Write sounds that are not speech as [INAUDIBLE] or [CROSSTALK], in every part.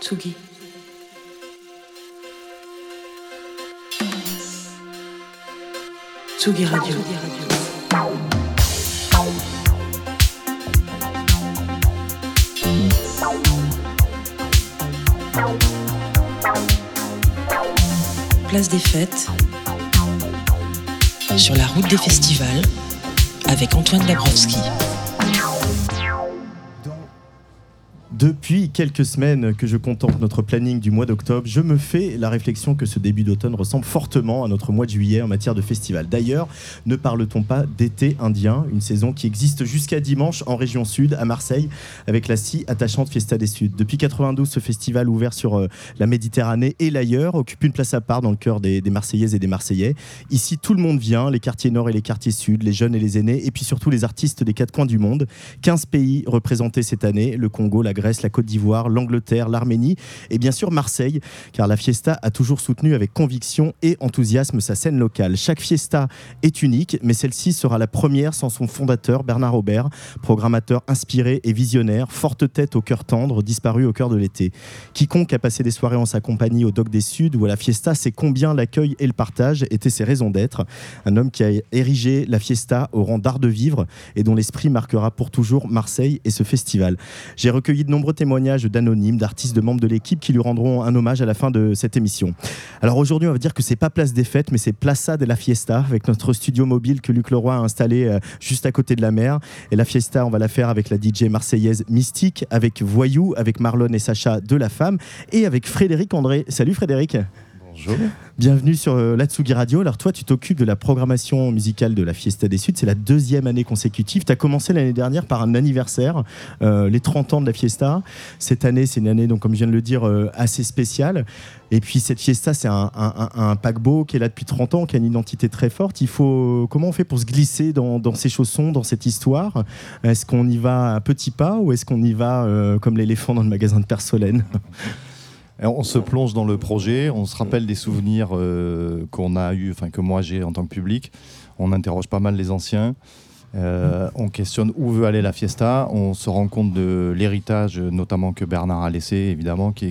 Tsugi. Tsugi Radio. Place des fêtes. Sur la route des festivals. Avec Antoine Dabrowski. deux depuis quelques semaines que je contemple notre planning du mois d'octobre, je me fais la réflexion que ce début d'automne ressemble fortement à notre mois de juillet en matière de festival. D'ailleurs, ne parle-t-on pas d'été indien, une saison qui existe jusqu'à dimanche en région sud, à Marseille, avec la si attachante Fiesta des Suds. Depuis 92, ce festival ouvert sur euh, la Méditerranée et l'ailleurs occupe une place à part dans le cœur des, des Marseillaises et des Marseillais. Ici, tout le monde vient, les quartiers nord et les quartiers sud, les jeunes et les aînés, et puis surtout les artistes des quatre coins du monde. 15 pays représentés cette année, le Congo, la Grèce, la Côte d'Ivoire, l'Angleterre, l'Arménie et bien sûr Marseille, car la Fiesta a toujours soutenu avec conviction et enthousiasme sa scène locale. Chaque Fiesta est unique, mais celle-ci sera la première sans son fondateur Bernard Aubert, programmateur inspiré et visionnaire, forte tête au cœur tendre, disparu au cœur de l'été. Quiconque a passé des soirées en sa compagnie au Doc des Suds ou à la Fiesta sait combien l'accueil et le partage étaient ses raisons d'être. Un homme qui a érigé la Fiesta au rang d'art de vivre et dont l'esprit marquera pour toujours Marseille et ce festival. J'ai recueilli de nombreux témoignages d'anonymes, d'artistes, de membres de l'équipe qui lui rendront un hommage à la fin de cette émission. Alors aujourd'hui, on va dire que c'est pas place des fêtes, mais c'est Plaza de la Fiesta avec notre studio mobile que Luc Leroy a installé euh, juste à côté de la mer. Et la Fiesta, on va la faire avec la DJ marseillaise Mystique, avec Voyou, avec Marlon et Sacha de La Femme et avec Frédéric André. Salut Frédéric. Bienvenue sur euh, l'Atsugi Radio. Alors toi, tu t'occupes de la programmation musicale de la Fiesta des Suds. C'est la deuxième année consécutive. Tu as commencé l'année dernière par un anniversaire, euh, les 30 ans de la Fiesta. Cette année, c'est une année, donc, comme je viens de le dire, euh, assez spéciale. Et puis cette Fiesta, c'est un, paquebot qui est là depuis 30 ans, qui a une identité très forte. Il faut comment on fait pour se glisser dans, ces chaussons, dans cette histoire? Est-ce qu'on y va à petits pas ou est-ce qu'on y va comme l'éléphant dans le magasin de Persolène? On se plonge dans le projet, on se rappelle des souvenirs euh, qu'on a eu, enfin que moi j'ai en tant que public. On interroge pas mal les anciens. Euh, on questionne où veut aller la fiesta. On se rend compte de l'héritage, notamment que Bernard a laissé, évidemment, qui,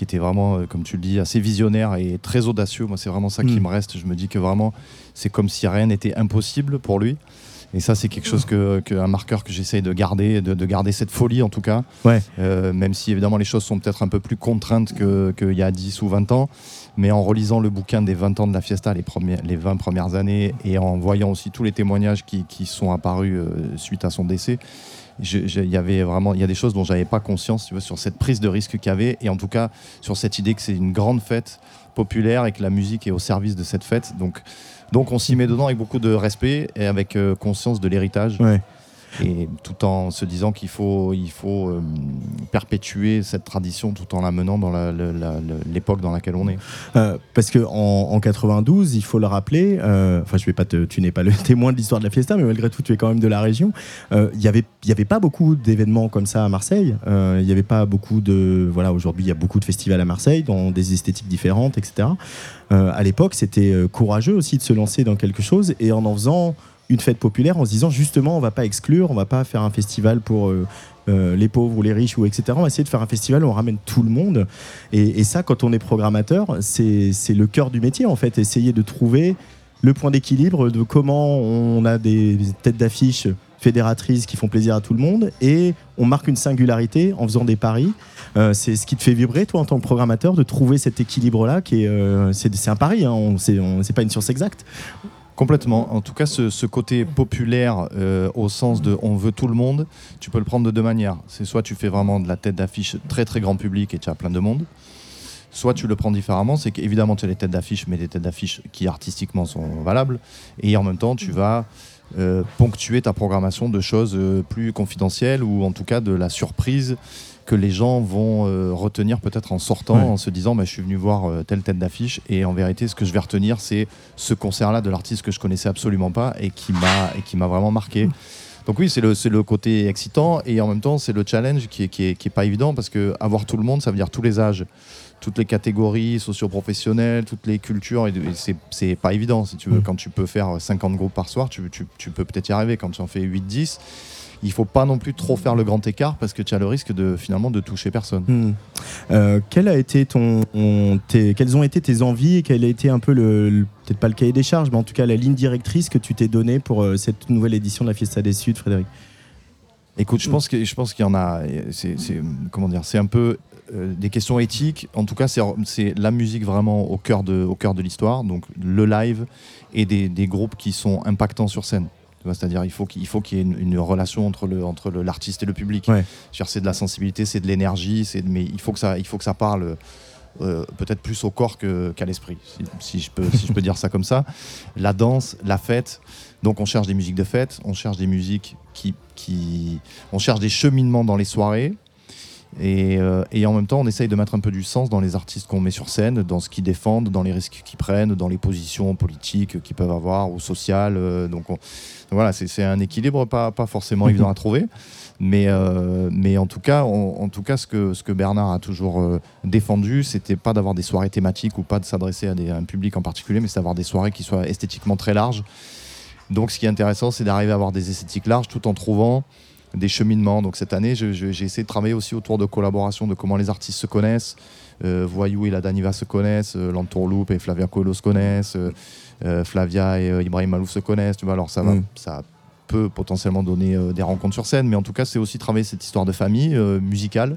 était vraiment, euh, comme tu le dis, assez visionnaire et très audacieux. Moi, c'est vraiment ça qui Mm. me reste. Je me dis que vraiment, c'est comme si rien n'était impossible pour lui. Et ça, c'est quelque chose que, que- un marqueur que j'essaye de garder, de, de garder cette folie en tout cas. Ouais. Euh, même si évidemment les choses sont peut-être un peu plus contraintes que- qu'il y a 10 ou 20 ans. Mais en relisant le bouquin des 20 ans de la Fiesta, les, premières, les 20 premières années, et en voyant aussi tous les témoignages qui, qui sont apparus euh, suite à son décès, il y avait vraiment il y a des choses dont j'avais pas conscience tu vois, sur cette prise de risque qu'il y avait, et en tout cas sur cette idée que c'est une grande fête populaire et que la musique est au service de cette fête. Donc, donc on s'y met dedans avec beaucoup de respect et avec euh, conscience de l'héritage. Et tout en se disant qu'il faut, il faut euh, perpétuer cette tradition tout en la menant dans l'époque dans laquelle on est. Euh, parce que en, en 92, il faut le rappeler, euh, enfin je vais pas tu n'es pas le [LAUGHS] témoin de l'histoire de la fiesta, mais malgré tout tu es quand même de la région. Il y avait, y avait pas beaucoup d'événements comme ça à Marseille. Il y avait pas beaucoup de, voilà, aujourd'hui il y a beaucoup de festivals à Marseille dans des esthétiques différentes, etc. À l'époque, c'était courageux aussi de se lancer dans quelque chose et en en faisant une fête populaire, en se disant justement on va pas exclure, on va pas faire un festival pour euh, euh, les pauvres ou les riches ou etc. On va essayer de faire un festival où on ramène tout le monde. Et, ça, quand on est programmateur, c'est le cœur du métier en fait, essayer de trouver le point d'équilibre de comment on a des têtes d'affiche fédératrices qui font plaisir à tout le monde et on marque une singularité en faisant des paris. Euh, c'est ce qui te fait vibrer, toi, en tant que programmateur, de trouver cet équilibre-là, qui est, c'est un pari, hein, on- c'est pas une science exacte. Complètement. En tout cas, ce, côté populaire euh, au sens de on veut tout le monde, tu peux le prendre de deux manières. C'est soit tu fais vraiment de la tête d'affiche très très grand public et tu as plein de monde. Soit tu le prends différemment, c'est qu'évidemment tu as les têtes d'affiche, mais des têtes d'affiche qui artistiquement sont valables. Et en même temps, tu vas euh, ponctuer ta programmation de choses euh, plus confidentielles ou en tout cas de la surprise que les gens vont euh, retenir peut-être en sortant, Ouais. en se disant bah, je suis venu voir euh, telle tête d'affiche et en vérité ce que je vais retenir c'est ce concert-là de l'artiste que je connaissais absolument pas et qui m'a et qui m'a vraiment marqué. Donc oui, c'est le, le côté excitant et en même temps c'est le challenge qui est, qui, est, qui est pas évident parce que avoir tout le monde, ça veut dire tous les âges, toutes les catégories socio-professionnelles, toutes les cultures, et, et c'est, pas évident si tu veux. Quand tu peux faire 50 groupes par soir, tu, tu, tu peux peut-être y arriver. Quand tu en fais 8-10, il faut pas non plus trop faire le grand écart parce que tu as le risque de finalement de toucher personne. Hmm. Euh, quel a été ton, tes- quelles ont été tes envies et quel a été un peu le, le- peut-être pas le cahier des charges, mais en tout cas la ligne directrice que tu t'es donnée pour euh, cette nouvelle édition de la Fiesta des Suds, Frédéric? Écoute, je pense que je pense qu'il y en a. C'est comment dire C'est un peu euh, des questions éthiques. En tout cas, c'est c'est la musique vraiment au cœur de au cœur de l'histoire. Donc le live et des, des groupes qui sont impactants sur scène. C'est-à-dire il faut qu'il il faut qu'il y ait une, une relation entre le entre le- l'artiste et le public. Ouais. C'est de la sensibilité, c'est de l'énergie, c'est mais il faut que ça il faut que ça parle. euh, peut-être plus au corps qu'à l'esprit, si, si je peux, si je peux [LAUGHS] dire ça comme ça. La danse, la fête, donc on cherche des musiques de fête, on cherche des musiques qui, qui on cherche des cheminements dans les soirées. Et, euh, et en même temps, on essaye de mettre un peu du sens dans les artistes qu'on met sur scène, dans ce qu'ils défendent, dans les risques qu'ils prennent, dans les positions politiques qu'ils peuvent avoir ou sociales. euh, donc, on- donc voilà, c'est un équilibre pas, pas forcément Mhm. évident à trouver. Mais, euh, mais en tout cas, on- en tout cas ce, que, ce que Bernard a toujours défendu, c'était pas d'avoir des soirées thématiques ou pas de s'adresser à, à un public en particulier, mais c'est d'avoir des soirées qui soient esthétiquement très larges. Donc ce qui est intéressant, c'est d'arriver à avoir des esthétiques larges tout en trouvant des cheminements. Donc cette année, j'ai essayé de travailler aussi autour de collaboration, de comment les artistes se connaissent. Euh, Voyou et la Daniva se connaissent, euh, Lantourloupe et Flavia Coelho se connaissent, euh, euh, Flavia et Ibrahim Malouf se connaissent. Tu vois, alors ça va, Mm. ça peut potentiellement donner des rencontres sur scène, mais en tout cas, c'est aussi travailler cette histoire de famille musicale.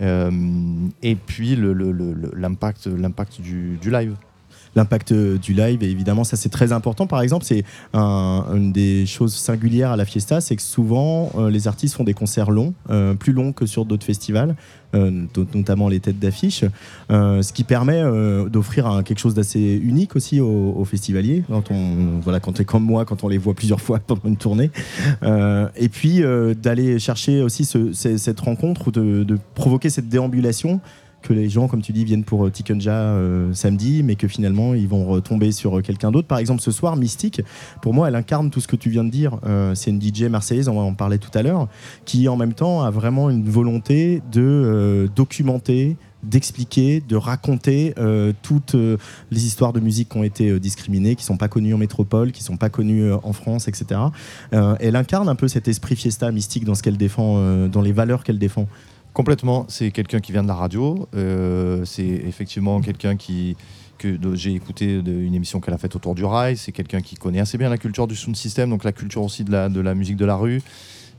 Et puis le- le- le- le- l'impact du live. L'impact euh, du live. Et évidemment ça c'est très important. Par exemple c'est un- une des choses singulières à la fiesta c'est que souvent euh, les artistes font des concerts longs euh, plus longs que sur d'autres festivals not- notamment les têtes d'affiche ce qui permet d'offrir quelque chose d'assez unique aussi aux, festivaliers quand on voilà quand est comme moi quand on les voit plusieurs fois [LAUGHS] pendant une tournée. Et puis d'aller chercher aussi ce- ce- cette rencontre ou de, de provoquer cette déambulation que les gens, comme tu dis, viennent pour euh, Tikenja euh, samedi, mais que finalement ils vont retomber sur euh, quelqu'un d'autre. Par exemple, ce soir, Mystique, pour moi, elle incarne tout ce que tu viens de dire. C'est une DJ marseillaise, on en parlait tout à l'heure, qui en même temps a vraiment une volonté de documenter d'expliquer, de raconter toutes les histoires de musique qui ont été discriminées, qui sont pas connues en métropole, qui sont pas connues en France, etc. Elle incarne un peu cet esprit fiesta mystique dans ce qu'elle défend, dans les valeurs qu'elle défend. Complètement, c'est quelqu'un qui vient de la radio, euh, c'est effectivement quelqu'un qui que j'ai écouté de- une émission qu'elle a faite autour du rail, c'est quelqu'un qui connaît assez bien la culture du sound system, donc la culture aussi de la, de la musique de la rue.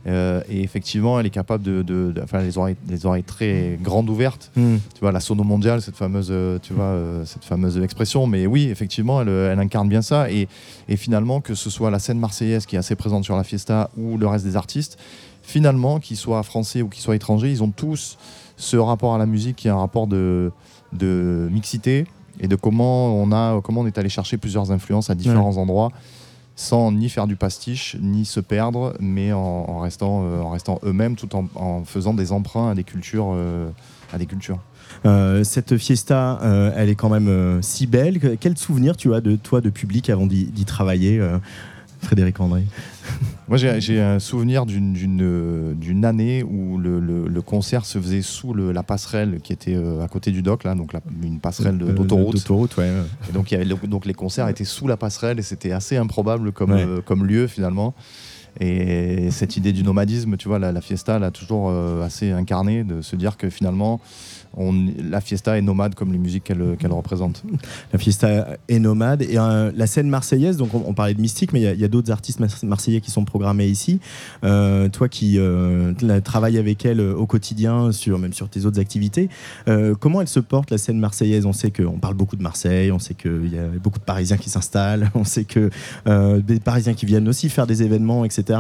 Euh, et effectivement, elle est capable de, de- de- enfin, les oreilles, les oreilles très grandes ouvertes. Tu vois, la sono mondiale, cette fameuse, euh, tu vois, euh, cette fameuse expression. Mais oui, effectivement, elle, elle incarne bien ça. Et, et finalement, que ce soit la scène marseillaise qui est assez présente sur la fiesta ou le reste des artistes, finalement, qu'ils soient français ou qu'ils soient étrangers, ils ont tous ce rapport à la musique qui est un rapport de, de mixité et de comment on, a, comment on est allé chercher plusieurs influences à différents endroits sans ni faire du pastiche, ni se perdre, mais en, en restant, euh, en restant eux-mêmes tout en, en faisant des emprunts à des cultures. euh, à des cultures. Euh, cette fiesta, elle est quand même si belle. Que- Quel souvenir tu as de toi de public avant d'y travailler, Frédéric André Moi, j'ai un souvenir d'une- euh, année où le, le- le concert se faisait sous le- la passerelle qui était euh, à côté du dock, là, donc la- une passerelle de- Euh, d'autoroute. D'autoroute, ouais. Et donc, y avait donc les concerts étaient sous la passerelle et c'était assez improbable comme, Ouais. euh, comme lieu finalement. Et cette idée du nomadisme, tu vois, la, la fiesta, elle a toujours euh, assez incarné de se dire que finalement, on, la fiesta est nomade comme les musiques qu'elle représente. [LAUGHS] La fiesta est nomade. Et euh, la scène marseillaise, donc on, parlait de Mystique, mais il y a- d'autres artistes mars- marseillais qui sont programmés ici. Euh, toi qui euh, travailles avec elle au quotidien, sur, même sur tes autres activités, comment elle se porte la scène marseillaise? On sait qu'on parle beaucoup de Marseille, on sait qu'il y a beaucoup de Parisiens qui s'installent, [LAUGHS] on sait que des Parisiens qui viennent aussi faire des événements, etc.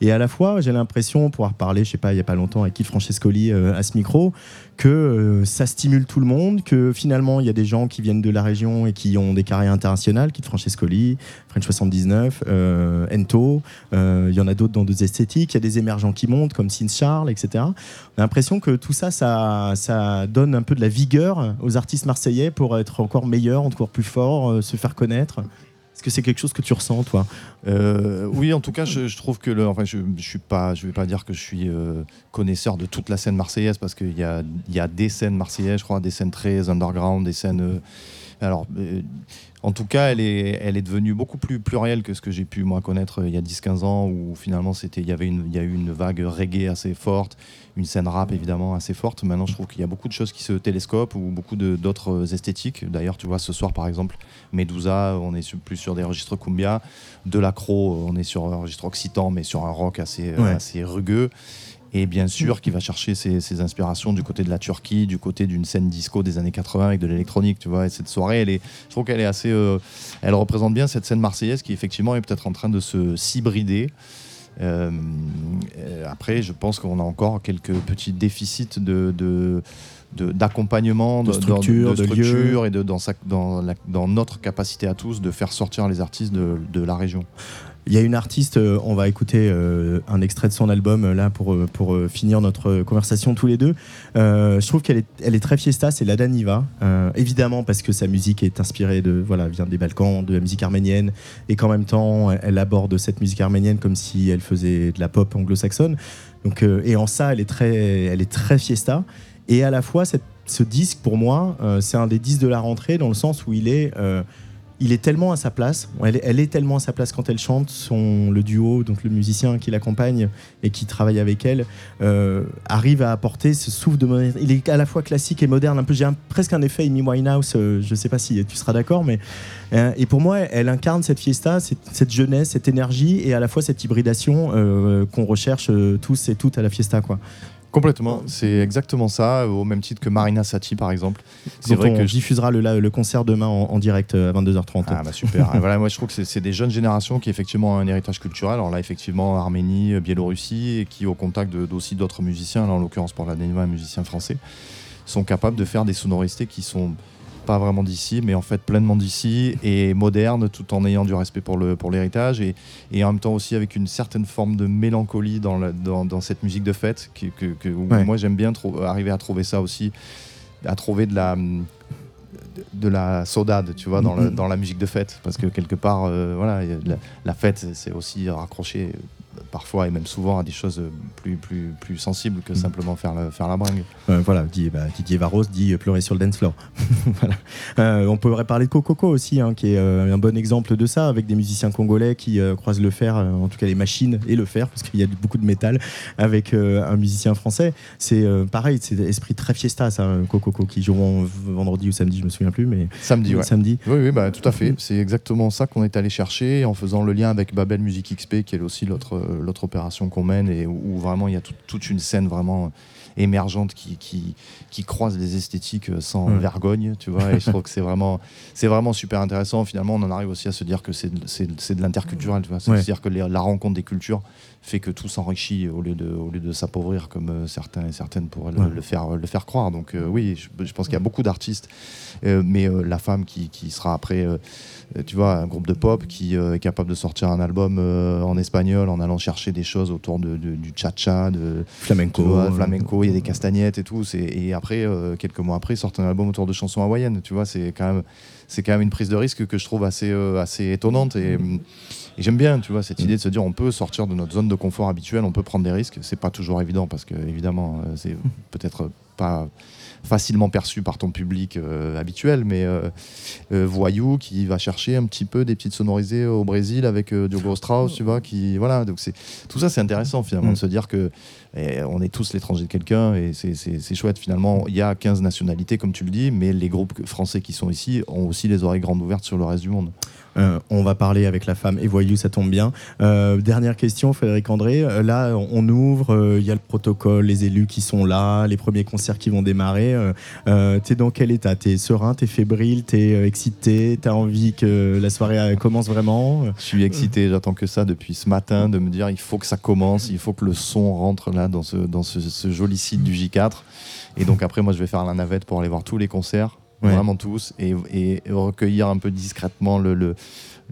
Et à la fois, j'ai l'impression, pouvoir parler, je sais pas, il y a pas longtemps avec Yves Francescoli à ce micro, que ça stimule tout le monde, que finalement il y a des gens qui viennent de la région et qui ont des carrières internationales, Kid Francescoli, French 79, euh, Ento, euh, il y en a d'autres dans d'autres esthétiques, il y a des émergents qui montent comme Sin Charles, etc. On a l'impression que tout ça, ça, ça donne un peu de la vigueur aux artistes marseillais pour être encore meilleurs, encore plus forts, euh, se faire connaître. Est-ce que c'est quelque chose que tu ressens, toi Euh, oui, en tout cas, je, trouve que enfin, je, je suis je vais pas dire que je suis euh, connaisseur de toute la scène marseillaise parce qu'il y a, y a des scènes marseillaises, je crois, des scènes très underground, des scènes, euh, Alors, en tout cas, elle est, elle est devenue beaucoup plus plurielle que ce que j'ai pu moi connaître il y a 10-15 ans, où finalement il y avait une, il y a eu une vague reggae assez forte, une scène rap évidemment assez forte. Maintenant, je trouve qu'il y a beaucoup de choses qui se télescopent ou beaucoup d'autres esthétiques. D'ailleurs, tu vois, ce soir par exemple, Medusa, on est plus sur des registres cumbia. De l'accro, on est sur un registre occitan, mais sur un rock assez, euh, Ouais. assez rugueux. Et bien sûr, qui va chercher ses, ses inspirations du côté de la Turquie, du côté d'une scène disco des années 80 avec de l'électronique, tu vois. Et cette soirée, elle est, je trouve qu'elle est assez, euh, elle représente bien cette scène marseillaise qui effectivement est peut-être en train de se s'hybrider. Euh, euh, après, je pense qu'on a encore quelques petits déficits de, d'accompagnement, De structure, de, de lieu. structure et de, dans, sa- dans, la- dans notre capacité à tous de faire sortir les artistes de la région. Il y a une artiste, euh, on va écouter euh, un extrait de son album euh, là pour, pour finir notre conversation tous les deux. Je trouve qu'elle est, elle est très fiesta, c'est Lada Niva. Évidemment parce que sa musique est inspirée de, voilà, vient des Balkans, de la musique arménienne, et qu'en même temps elle, aborde cette musique arménienne comme si elle faisait de la pop anglo-saxonne. Donc, et en ça, elle est très, elle est très fiesta. Et à la fois, ce disque, pour moi, c'est un des disques de la rentrée dans le sens où il est, il est tellement à sa place. Elle est, elle est tellement à sa place quand elle chante. Son, le duo, donc le musicien qui l'accompagne et qui travaille avec elle, euh, arrive à apporter ce souffle de modernité. Il est à la fois classique et moderne. Un peu, j'ai presque un effet Amy Winehouse. euh, je sais pas si tu seras d'accord, mais euh, et pour moi, elle incarne cette fiesta, cette, cette jeunesse, cette énergie et à la fois cette hybridation euh, qu'on recherche tous et toutes à la fiesta, quoi. Complètement, c'est exactement ça, au même titre que Marina Sati par exemple. C'est vrai on que je- diffusera le, le concert demain en, en direct euh, à 22h30. Ah bah super. [LAUGHS] Voilà, moi je trouve que c'est- des jeunes générations qui effectivement ont un héritage culturel. Alors là effectivement Arménie, euh, Biélorussie, et qui au contact de- d'aussi d'autres musiciens, là en l'occurrence pour la un musicien français, sont capables de faire des sonorités qui sont pas vraiment d'ici, mais en fait pleinement d'ici et modernes, tout en ayant du respect pour le pour l'héritage et, et en même temps aussi avec une certaine forme de mélancolie dans, la- dans, dans cette musique de fête que, que- que- où Ouais. moi j'aime bien trou- arriver à trouver ça aussi, à trouver de la de, la saudade, tu vois, dans, le- Mhm. dans la musique de fête, parce que quelque part, euh, voilà, la, la fête, c'est aussi raccroché parfois et même souvent à des choses plus plus plus sensibles que Mhm. simplement faire la, faire la bringue. Euh, voilà, dit, bah, Didier Varros dit euh, pleurer sur le dance floor. [LAUGHS] Voilà. Euh, on pourrait parler de Coco aussi, hein, qui est un bon exemple de ça, avec des musiciens congolais qui croisent le fer, en tout cas les machines et le fer, parce qu'il y a beaucoup de métal, avec un musicien français. C'est pareil, c'est esprit très fiesta, ça, euh, Coco, qui joueront vendredi ou samedi, je me souviens plus, mais Samedi, ouais. samedi. Oui, oui, bah, tout à fait. C'est exactement ça qu'on est allé chercher en faisant le lien avec Babel Music XP, qui est aussi l'autre l'autre opération qu'on mène et où, où vraiment il y a tout- toute une scène vraiment émergente qui, qui, qui croise les esthétiques euh, sans vergogne, tu vois. Et je trouve que c'est vraiment, c'est vraiment super intéressant. Finalement, on en arrive aussi à se dire que c'est de- c'est c'est de l'interculturel, tu vois. Ouais. C'est-à-dire que les- la rencontre des cultures fait que tout s'enrichit au lieu de, au lieu de s'appauvrir comme euh, certains et certaines pourraient le, Ouais. le faire, le faire croire. Donc euh, oui, je, je pense qu'il y a beaucoup d'artistes, euh, mais euh, la femme qui, qui sera après, tu vois, un groupe de pop qui euh, est capable de sortir un album euh, en espagnol en allant chercher des choses autour de, de- du cha-cha, de Flamenco. flamenco, il y a des castagnettes et tout. Et après, euh, quelques mois après, sortent un album autour de chansons hawaïennes. Tu vois, c'est quand même, c'est quand même une prise de risque que je trouve assez, assez étonnante. Et, et j'aime bien, tu vois, cette idée de se dire, on peut sortir de notre zone de confort habituelle, on peut prendre des risques. C'est pas toujours évident parce que évidemment, c'est peut-être pas facilement perçu par ton public euh, habituel, mais euh, euh, voyou qui va chercher un petit peu des petites sonorisées au Brésil avec Diogo Strauss, tu vois, qui voilà, donc c'est tout ça c'est intéressant finalement Mm. de se dire que eh, on est tous l'étranger de quelqu'un et c'est chouette finalement. Il y a 15 nationalités comme tu le dis, mais les groupes français qui sont ici ont aussi les oreilles grandes ouvertes sur le reste du monde. Euh, on va parler avec la femme et voyou, ça tombe bien. Euh, dernière question, Frédéric André. Euh, là, on ouvre, il y a le protocole, les élus qui sont là, les premiers concerts qui vont démarrer. T'es dans quel état? T'es serein, t'es fébrile, t'es excité, t'as envie que la soirée commence vraiment? Je suis excité, j'attends que ça depuis ce matin de me dire il faut que ça commence, il faut que le son rentre là dans ce, dans ce, ce joli site du J4. Et donc après, moi, je vais faire la navette pour aller voir tous les concerts, Vraiment tous, et, et recueillir un peu discrètement le, le,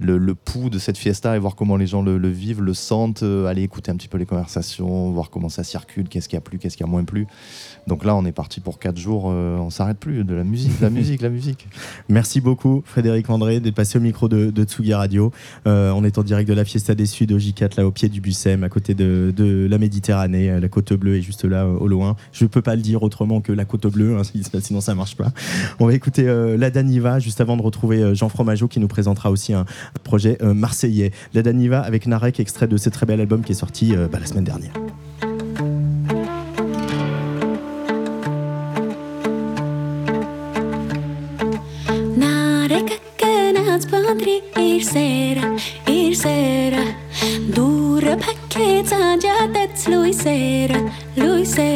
le, le pouls de cette fiesta et voir comment les gens le, le vivent, le sentent, euh, aller écouter un petit peu les conversations, voir comment ça circule, qu'est-ce qui a plu, qu'est-ce qui a moins plu. Donc là, on est parti pour quatre jours, euh, on s'arrête plus de la musique, la [LAUGHS] musique, la musique. Merci beaucoup, Frédéric André, d'être passé au micro de, de Tsugi Radio. Euh, on est en direct de la Fiesta des Suds au J4, là au pied du Bussem, à côté de, de la Méditerranée. Euh, La côte bleue est juste là, au loin. Je ne peux pas le dire autrement que la côte bleue, hein, [LAUGHS] sinon ça marche pas. On va écouter La Daniva juste avant de retrouver Jean Fromageau qui nous présentera aussi un projet marseillais. La Daniva avec Narek, extrait de ce très bel album qui est sorti bah, la semaine dernière. ir sera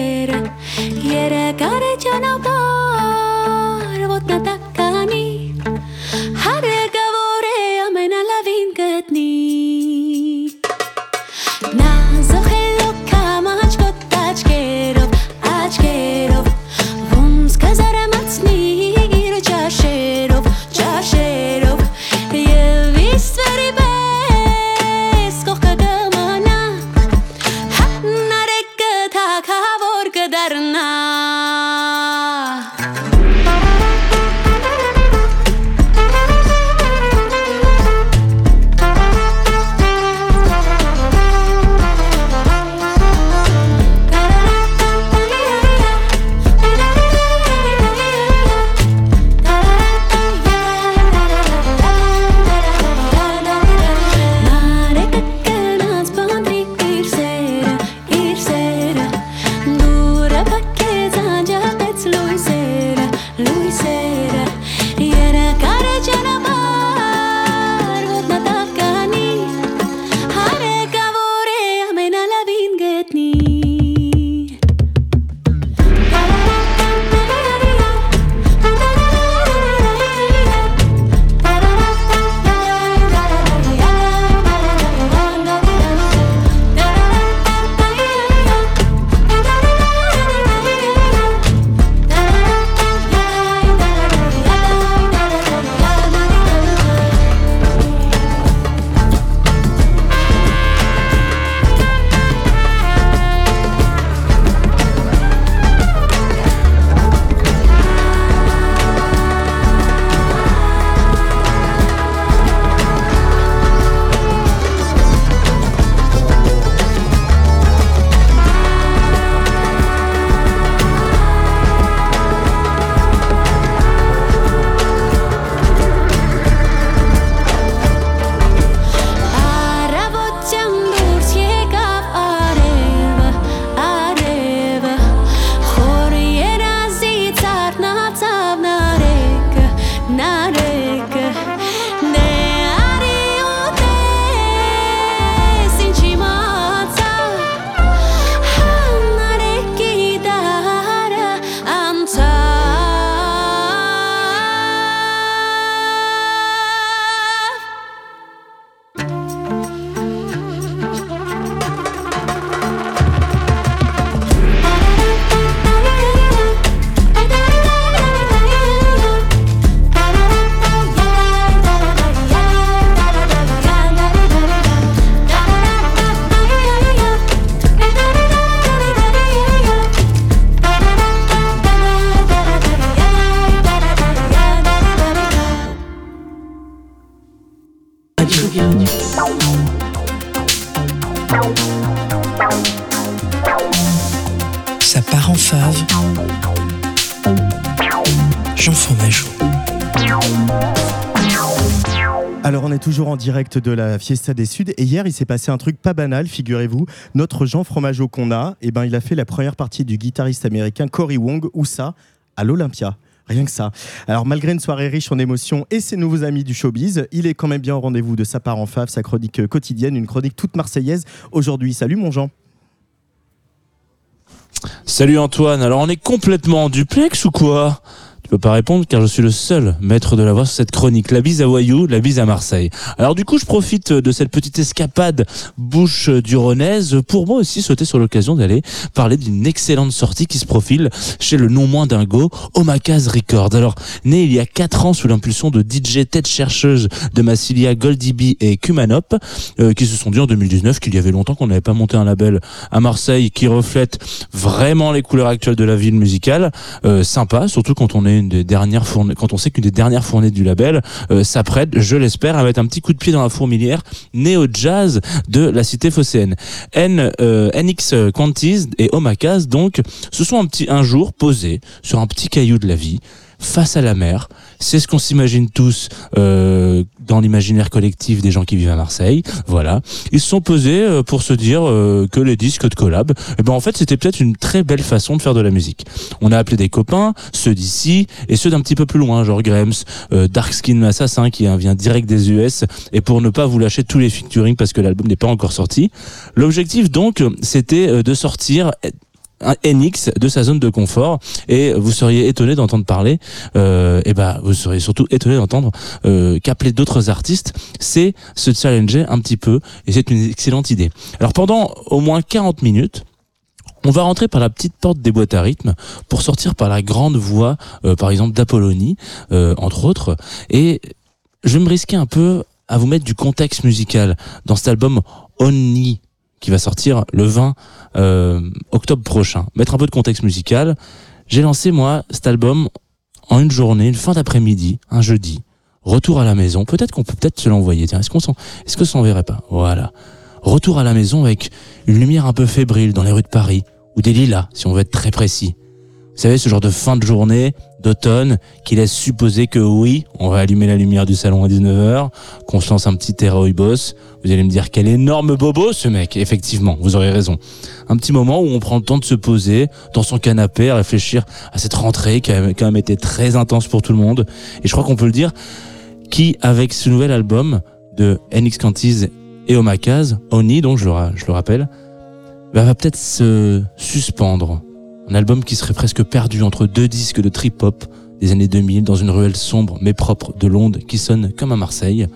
Ça part en fave. Jean Fromageau. Alors on est toujours en direct de la Fiesta des Suds et hier il s'est passé un truc pas banal, figurez-vous. Notre Jean Fromageau qu'on a, eh ben, il a fait la première partie du guitariste américain Cory Wong, où ça À l'Olympia. Rien que ça. Alors malgré une soirée riche en émotions et ses nouveaux amis du showbiz, il est quand même bien au rendez-vous de sa part en fave, sa chronique quotidienne, une chronique toute marseillaise aujourd'hui. Salut mon Jean. Salut Antoine, alors on est complètement en duplex ou quoi? Peux pas répondre car je suis le seul maître de la voix sur cette chronique. La bise à Wayou, la bise à Marseille. Alors du coup, je profite de cette petite escapade bouche du Rhonaise pour moi aussi sauter sur l'occasion d'aller parler d'une excellente sortie qui se profile chez le non moins dingo Omakaz Records. Alors, né il y a 4 ans sous l'impulsion de DJ tête chercheuse de Massilia, Goldie B et Kumanop, euh, qui se sont dit en 2019 qu'il y avait longtemps qu'on n'avait pas monté un label à Marseille qui reflète vraiment les couleurs actuelles de la ville musicale. Euh, sympa, surtout quand on est une des dernières fournées, quand on sait qu'une des dernières fournées du label euh, s'apprête, je l'espère, à mettre un petit coup de pied dans la fourmilière néo jazz de la cité phocéenne. N, euh, NX Quantis et Omakaz donc se sont un petit un jour posés sur un petit caillou de la vie face à la mer. C'est ce qu'on s'imagine tous euh, dans l'imaginaire collectif des gens qui vivent à Marseille. Voilà. Ils se sont posés euh, pour se dire euh, que les disques de collab, eh ben en fait c'était peut-être une très belle façon de faire de la musique. On a appelé des copains, ceux d'ici et ceux d'un petit peu plus loin, genre Grams, euh, Darkskin Assassin qui vient direct des US. Et pour ne pas vous lâcher tous les featuring parce que l'album n'est pas encore sorti, l'objectif donc c'était euh, de sortir NX de sa zone de confort et vous seriez étonné d'entendre parler euh, et ben vous seriez surtout étonné d'entendre euh, qu'appeler d'autres artistes. C'est se challenger un petit peu et c'est une excellente idée. Alors pendant au moins 40 minutes on va rentrer par la petite porte des boîtes à rythme pour sortir par la grande voie, euh, par exemple d'Apollonie, euh, entre autres. Et je vais me risquer un peu à vous mettre du contexte musical dans cet album Onni qui va sortir le 20 euh, octobre prochain. Mettre un peu de contexte musical. J'ai lancé moi cet album en une journée, une fin d'après-midi, un jeudi. Retour à la maison. Peut-être qu'on peut peut-être se l'envoyer. Tiens, est-ce qu'on s'en, est-ce que ça s'enverrait pas? Voilà. Retour à la maison avec une lumière un peu fébrile dans les rues de Paris, ou des lilas, si on veut être très précis. Vous savez, ce genre de fin de journée, d'automne, qui laisse supposer que oui, on va allumer la lumière du salon à 19h, qu'on se lance un petit Terra Boss. Vous allez me dire quel énorme bobo ce mec. Effectivement, vous aurez raison. Un petit moment où on prend le temps de se poser dans son canapé, à réfléchir à cette rentrée qui a quand même été très intense pour tout le monde. Et je crois qu'on peut le dire, qui, avec ce nouvel album de NX Cantiz et Omakaz, Oni, donc je le, rappelle, va peut-être se suspendre. Un album qui serait presque perdu entre deux disques de trip-hop des années 2000 dans une ruelle sombre mais propre de Londres qui sonne comme à Marseille.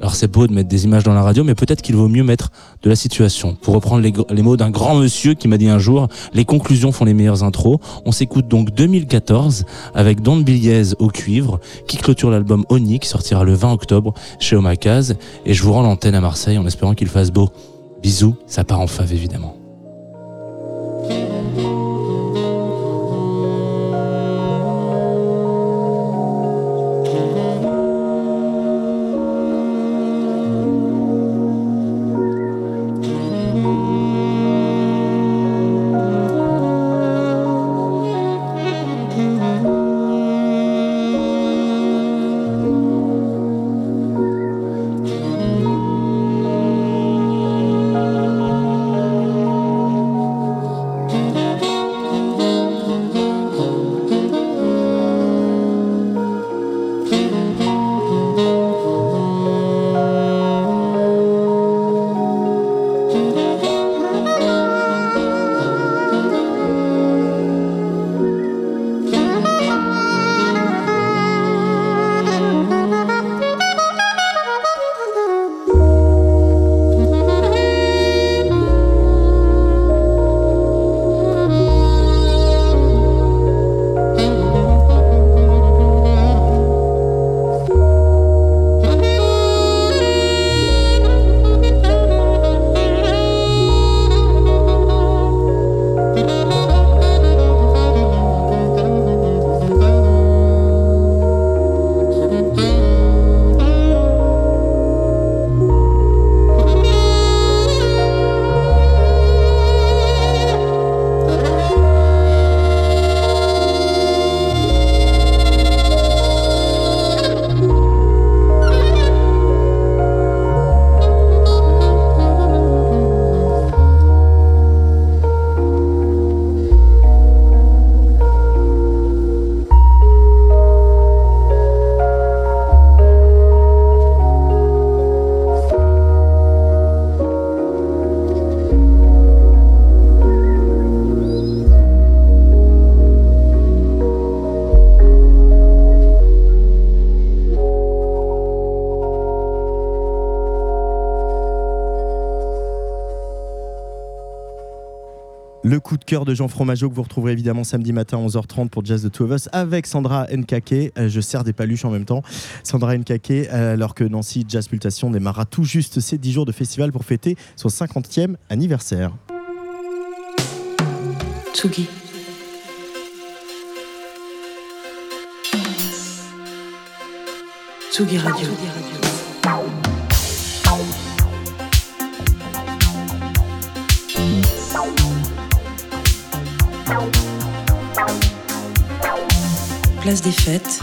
Alors c'est beau de mettre des images dans la radio, mais peut-être qu'il vaut mieux mettre de la situation. Pour reprendre les, mots d'un grand monsieur qui m'a dit un jour, les conclusions font les meilleures intros. On s'écoute donc 2014 avec Don Biliez au cuivre, qui clôture l'album Oni, qui sortira le 20 octobre chez Omakaz. Et je vous rends l'antenne à Marseille en espérant qu'il fasse beau. Bisous, ça part en fave évidemment. De Jean Fromageau que vous retrouverez évidemment samedi matin à 11h30 pour Jazz The Two of Us avec Sandra Nkake. Euh, je sers des paluches en même temps. Sandra Nkake, euh, alors que Nancy Jazz Pultation démarra tout juste ses 10 jours de festival pour fêter son 50e anniversaire. Tsugi. Tsugi Radio. Place des fêtes,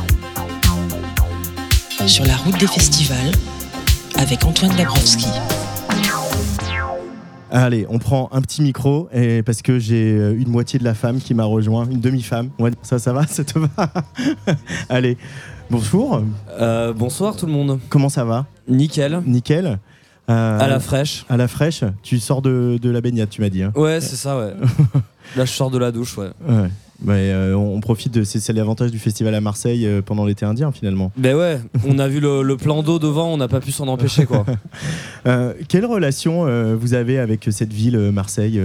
sur la route des festivals, avec Antoine Dabrowski. Allez, on prend un petit micro et parce que j'ai euh, une moitié de la femme qui m'a rejoint, une demi-femme. Ça, ça va, [LAUGHS] ça te va? Allez, bonjour. Euh, bonsoir tout le monde. Comment ça va? Nickel. Nickel. Euh, À la fraîche. à la fraîche. Tu sors de, de la baignade, tu m'as dit. hein Ouais, c'est ça, ouais. [LAUGHS] Là, je sors de la douche, ouais. Ouais. Euh, on profite de c'est l'avantage du festival à Marseille euh, pendant l'été indien finalement. Ben ouais, on a vu le, le plan d'eau devant, on n'a pas pu s'en empêcher, quoi. [LAUGHS] Euh, quelle relation vous avez avec cette ville Marseille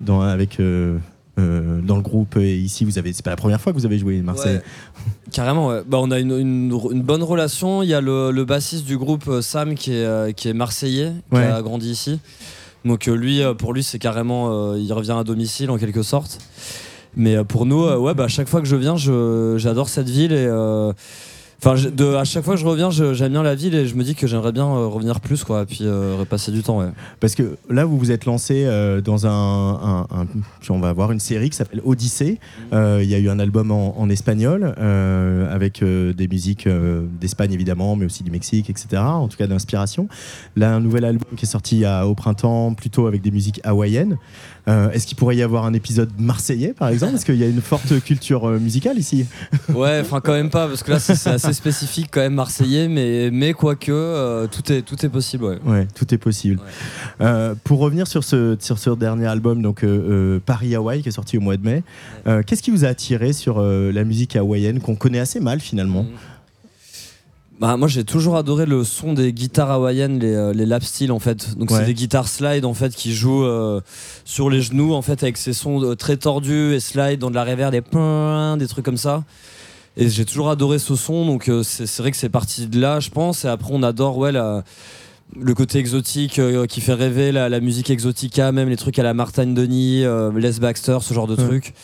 dans, avec dans le groupe et ici vous avez c'est pas la première fois que vous avez joué Marseille. Ouais. Carrément, ouais. Bah, on a une, une- une bonne relation. Il y a le, le bassiste du groupe, Sam, qui est, qui est marseillais, qui Ouais. a grandi ici. Donc lui, pour lui, c'est carrément, il revient à domicile en quelque sorte. Mais euh, pour nous, euh, ouais, bah, à chaque fois que je viens, je- j'adore cette ville et euh, Enfin, de, à chaque fois que je reviens, j'aime bien la ville et je me dis que j'aimerais bien euh, revenir plus, quoi, et puis euh, repasser du temps, ouais. Parce que là, vous vous êtes lancé euh, dans un, un- un- puis On va avoir une série qui s'appelle Odyssée. Euh, Il y a eu un album en, en espagnol avec des musiques d'Espagne évidemment, mais aussi du Mexique, etc. En tout cas d'inspiration. Là, un nouvel album qui est sorti à- au printemps, plutôt avec des musiques hawaïennes. Euh, Est-ce qu'il pourrait y avoir un épisode marseillais, par exemple? Parce qu'il y a une forte culture euh, musicale ici. [LAUGHS] Ouais, enfin quand même pas, parce que là c'est assez spécifique quand même marseillais, mais, mais quoique, euh, tout, est, tout est possible, ouais. Ouais, tout est possible. Ouais. Euh, pour revenir sur ce, sur ce dernier album, donc Paris Hawaï, qui est sorti au mois de mai, qu'est-ce qui vous a attiré sur la musique hawaïenne qu'on connaît assez mal finalement? Bah, moi j'ai toujours adoré le son des guitares hawaïennes, les, euh, les lap steel en fait. Donc Ouais. c'est des guitares slide en fait qui jouent euh, sur les genoux en fait avec ces sons euh, très tordus et slide dans de la reverb, des des trucs comme ça. Et j'ai toujours adoré ce son, donc euh, c'est vrai que c'est parti de là, je pense. Et après on adore ouais la- le côté exotique qui fait rêver, la, la musique exotica, même les trucs à la Martin Denis, Les Baxter, ce genre de Ouais. trucs.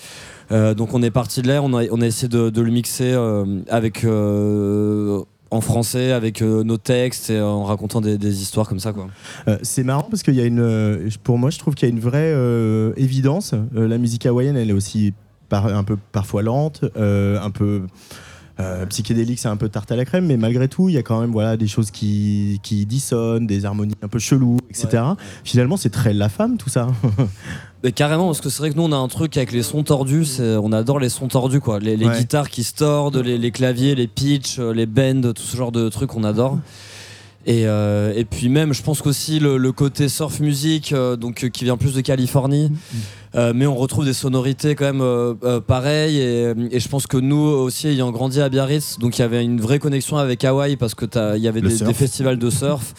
Euh, donc on est parti de là, on a, on a essayé de, de le mixer euh, avec euh, en français, avec euh, nos textes et en racontant des, histoires comme ça quoi. Euh, C'est marrant parce qu'il y a une, euh, pour moi, je trouve qu'il y a une vraie évidence. La musique hawaïenne, elle est aussi un peu parfois lente, un peu euh, psychédélique, c'est un peu tarte à la crème, mais malgré tout, il y a quand même voilà des choses qui, qui dissonnent, des harmonies un peu cheloues, etc. Ouais, ouais. Finalement, c'est très la femme tout ça. [LAUGHS] Mais carrément, parce que c'est vrai que nous on a un truc avec les sons tordus, on adore les sons tordus quoi. Les, les Ouais. guitares qui se tordent, les, les claviers, les pitchs, euh, les bends, tout ce genre de trucs on adore. Et, euh, et puis même, je pense qu'aussi le, le côté surf music, euh, donc euh, qui vient plus de Californie, euh, mais on retrouve des sonorités quand même pareilles. Et, et je pense que nous aussi, ayant grandi à Biarritz, donc il y avait une vraie connexion avec Hawaï parce que il y avait des, festivals de surf.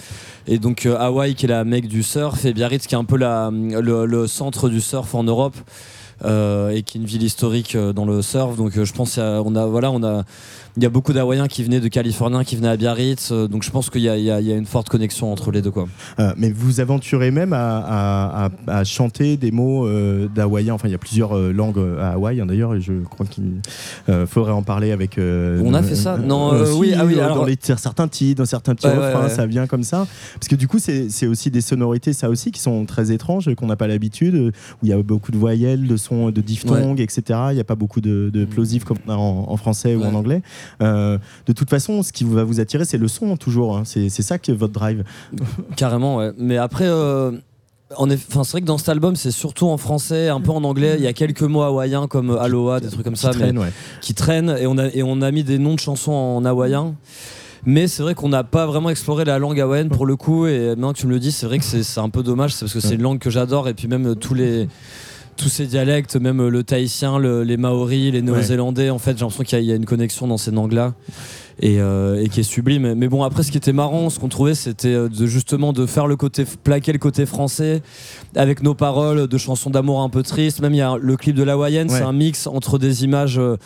Et donc Hawaï qui est la mecque du surf et Biarritz qui est un peu la, le, le centre du surf en Europe. euh, et qui est une ville historique dans le surf donc euh, je pense qu'il y a- on a voilà on a il y a beaucoup d'Hawaïens qui venaient de Californiens qui venaient à Biarritz euh, donc je pense qu'il y, a- y y une forte connexion entre les deux quoi Euh, mais vous aventurez même à, à- à- à chanter des mots euh, d'hawaïen. Enfin, il y a plusieurs euh, langues à Hawaï, hein, d'ailleurs, et je crois qu'il faudrait en parler avec. On a fait ça Non, oui, ah oui, alors- dans les, certains titres, dans certains petits Ouais, refrains, ouais. ça vient comme ça. Parce que du coup, c'est aussi des sonorités, ça aussi, qui sont très étranges, qu'on n'a pas l'habitude, où il y a beaucoup de voyelles, de sons, de diphtongues, etc. Il n'y a pas beaucoup de, de plosifs comme on a en, en français ou en anglais. Euh, de toute façon, ce qui va vous attirer, c'est le son, toujours. hein. C'est ça que votre drive. [LAUGHS] Carrément, ouais. Mais après, euh, c'est vrai que dans cet album, c'est surtout en français, un peu en anglais. Il y a quelques mots hawaïens comme Aloha, des trucs comme qui ça, mais- traîne, ouais. qui traînent. Et on, a, et on a mis des noms de chansons en hawaïen. Mais c'est vrai qu'on n'a pas vraiment exploré la langue hawaïenne pour le coup. Et maintenant que tu me le dis, c'est vrai que c'est c'est un peu dommage. C'est parce que c'est une langue que j'adore. Et puis même euh, tous les. Tous ces dialectes, même euh, le tahitien, le- les maoris, les néo-zélandais, en fait, j'ai l'impression qu'il y, a- il y a une connexion dans ces langues-là et, euh, et qui est sublime. Mais bon, après, ce qui était marrant, ce qu'on trouvait, c'était euh, de justement de faire le côté, plaquer le côté français avec nos paroles de chansons d'amour un peu tristes. Même il y a le clip de la Ouais. c'est un mix entre des images euh,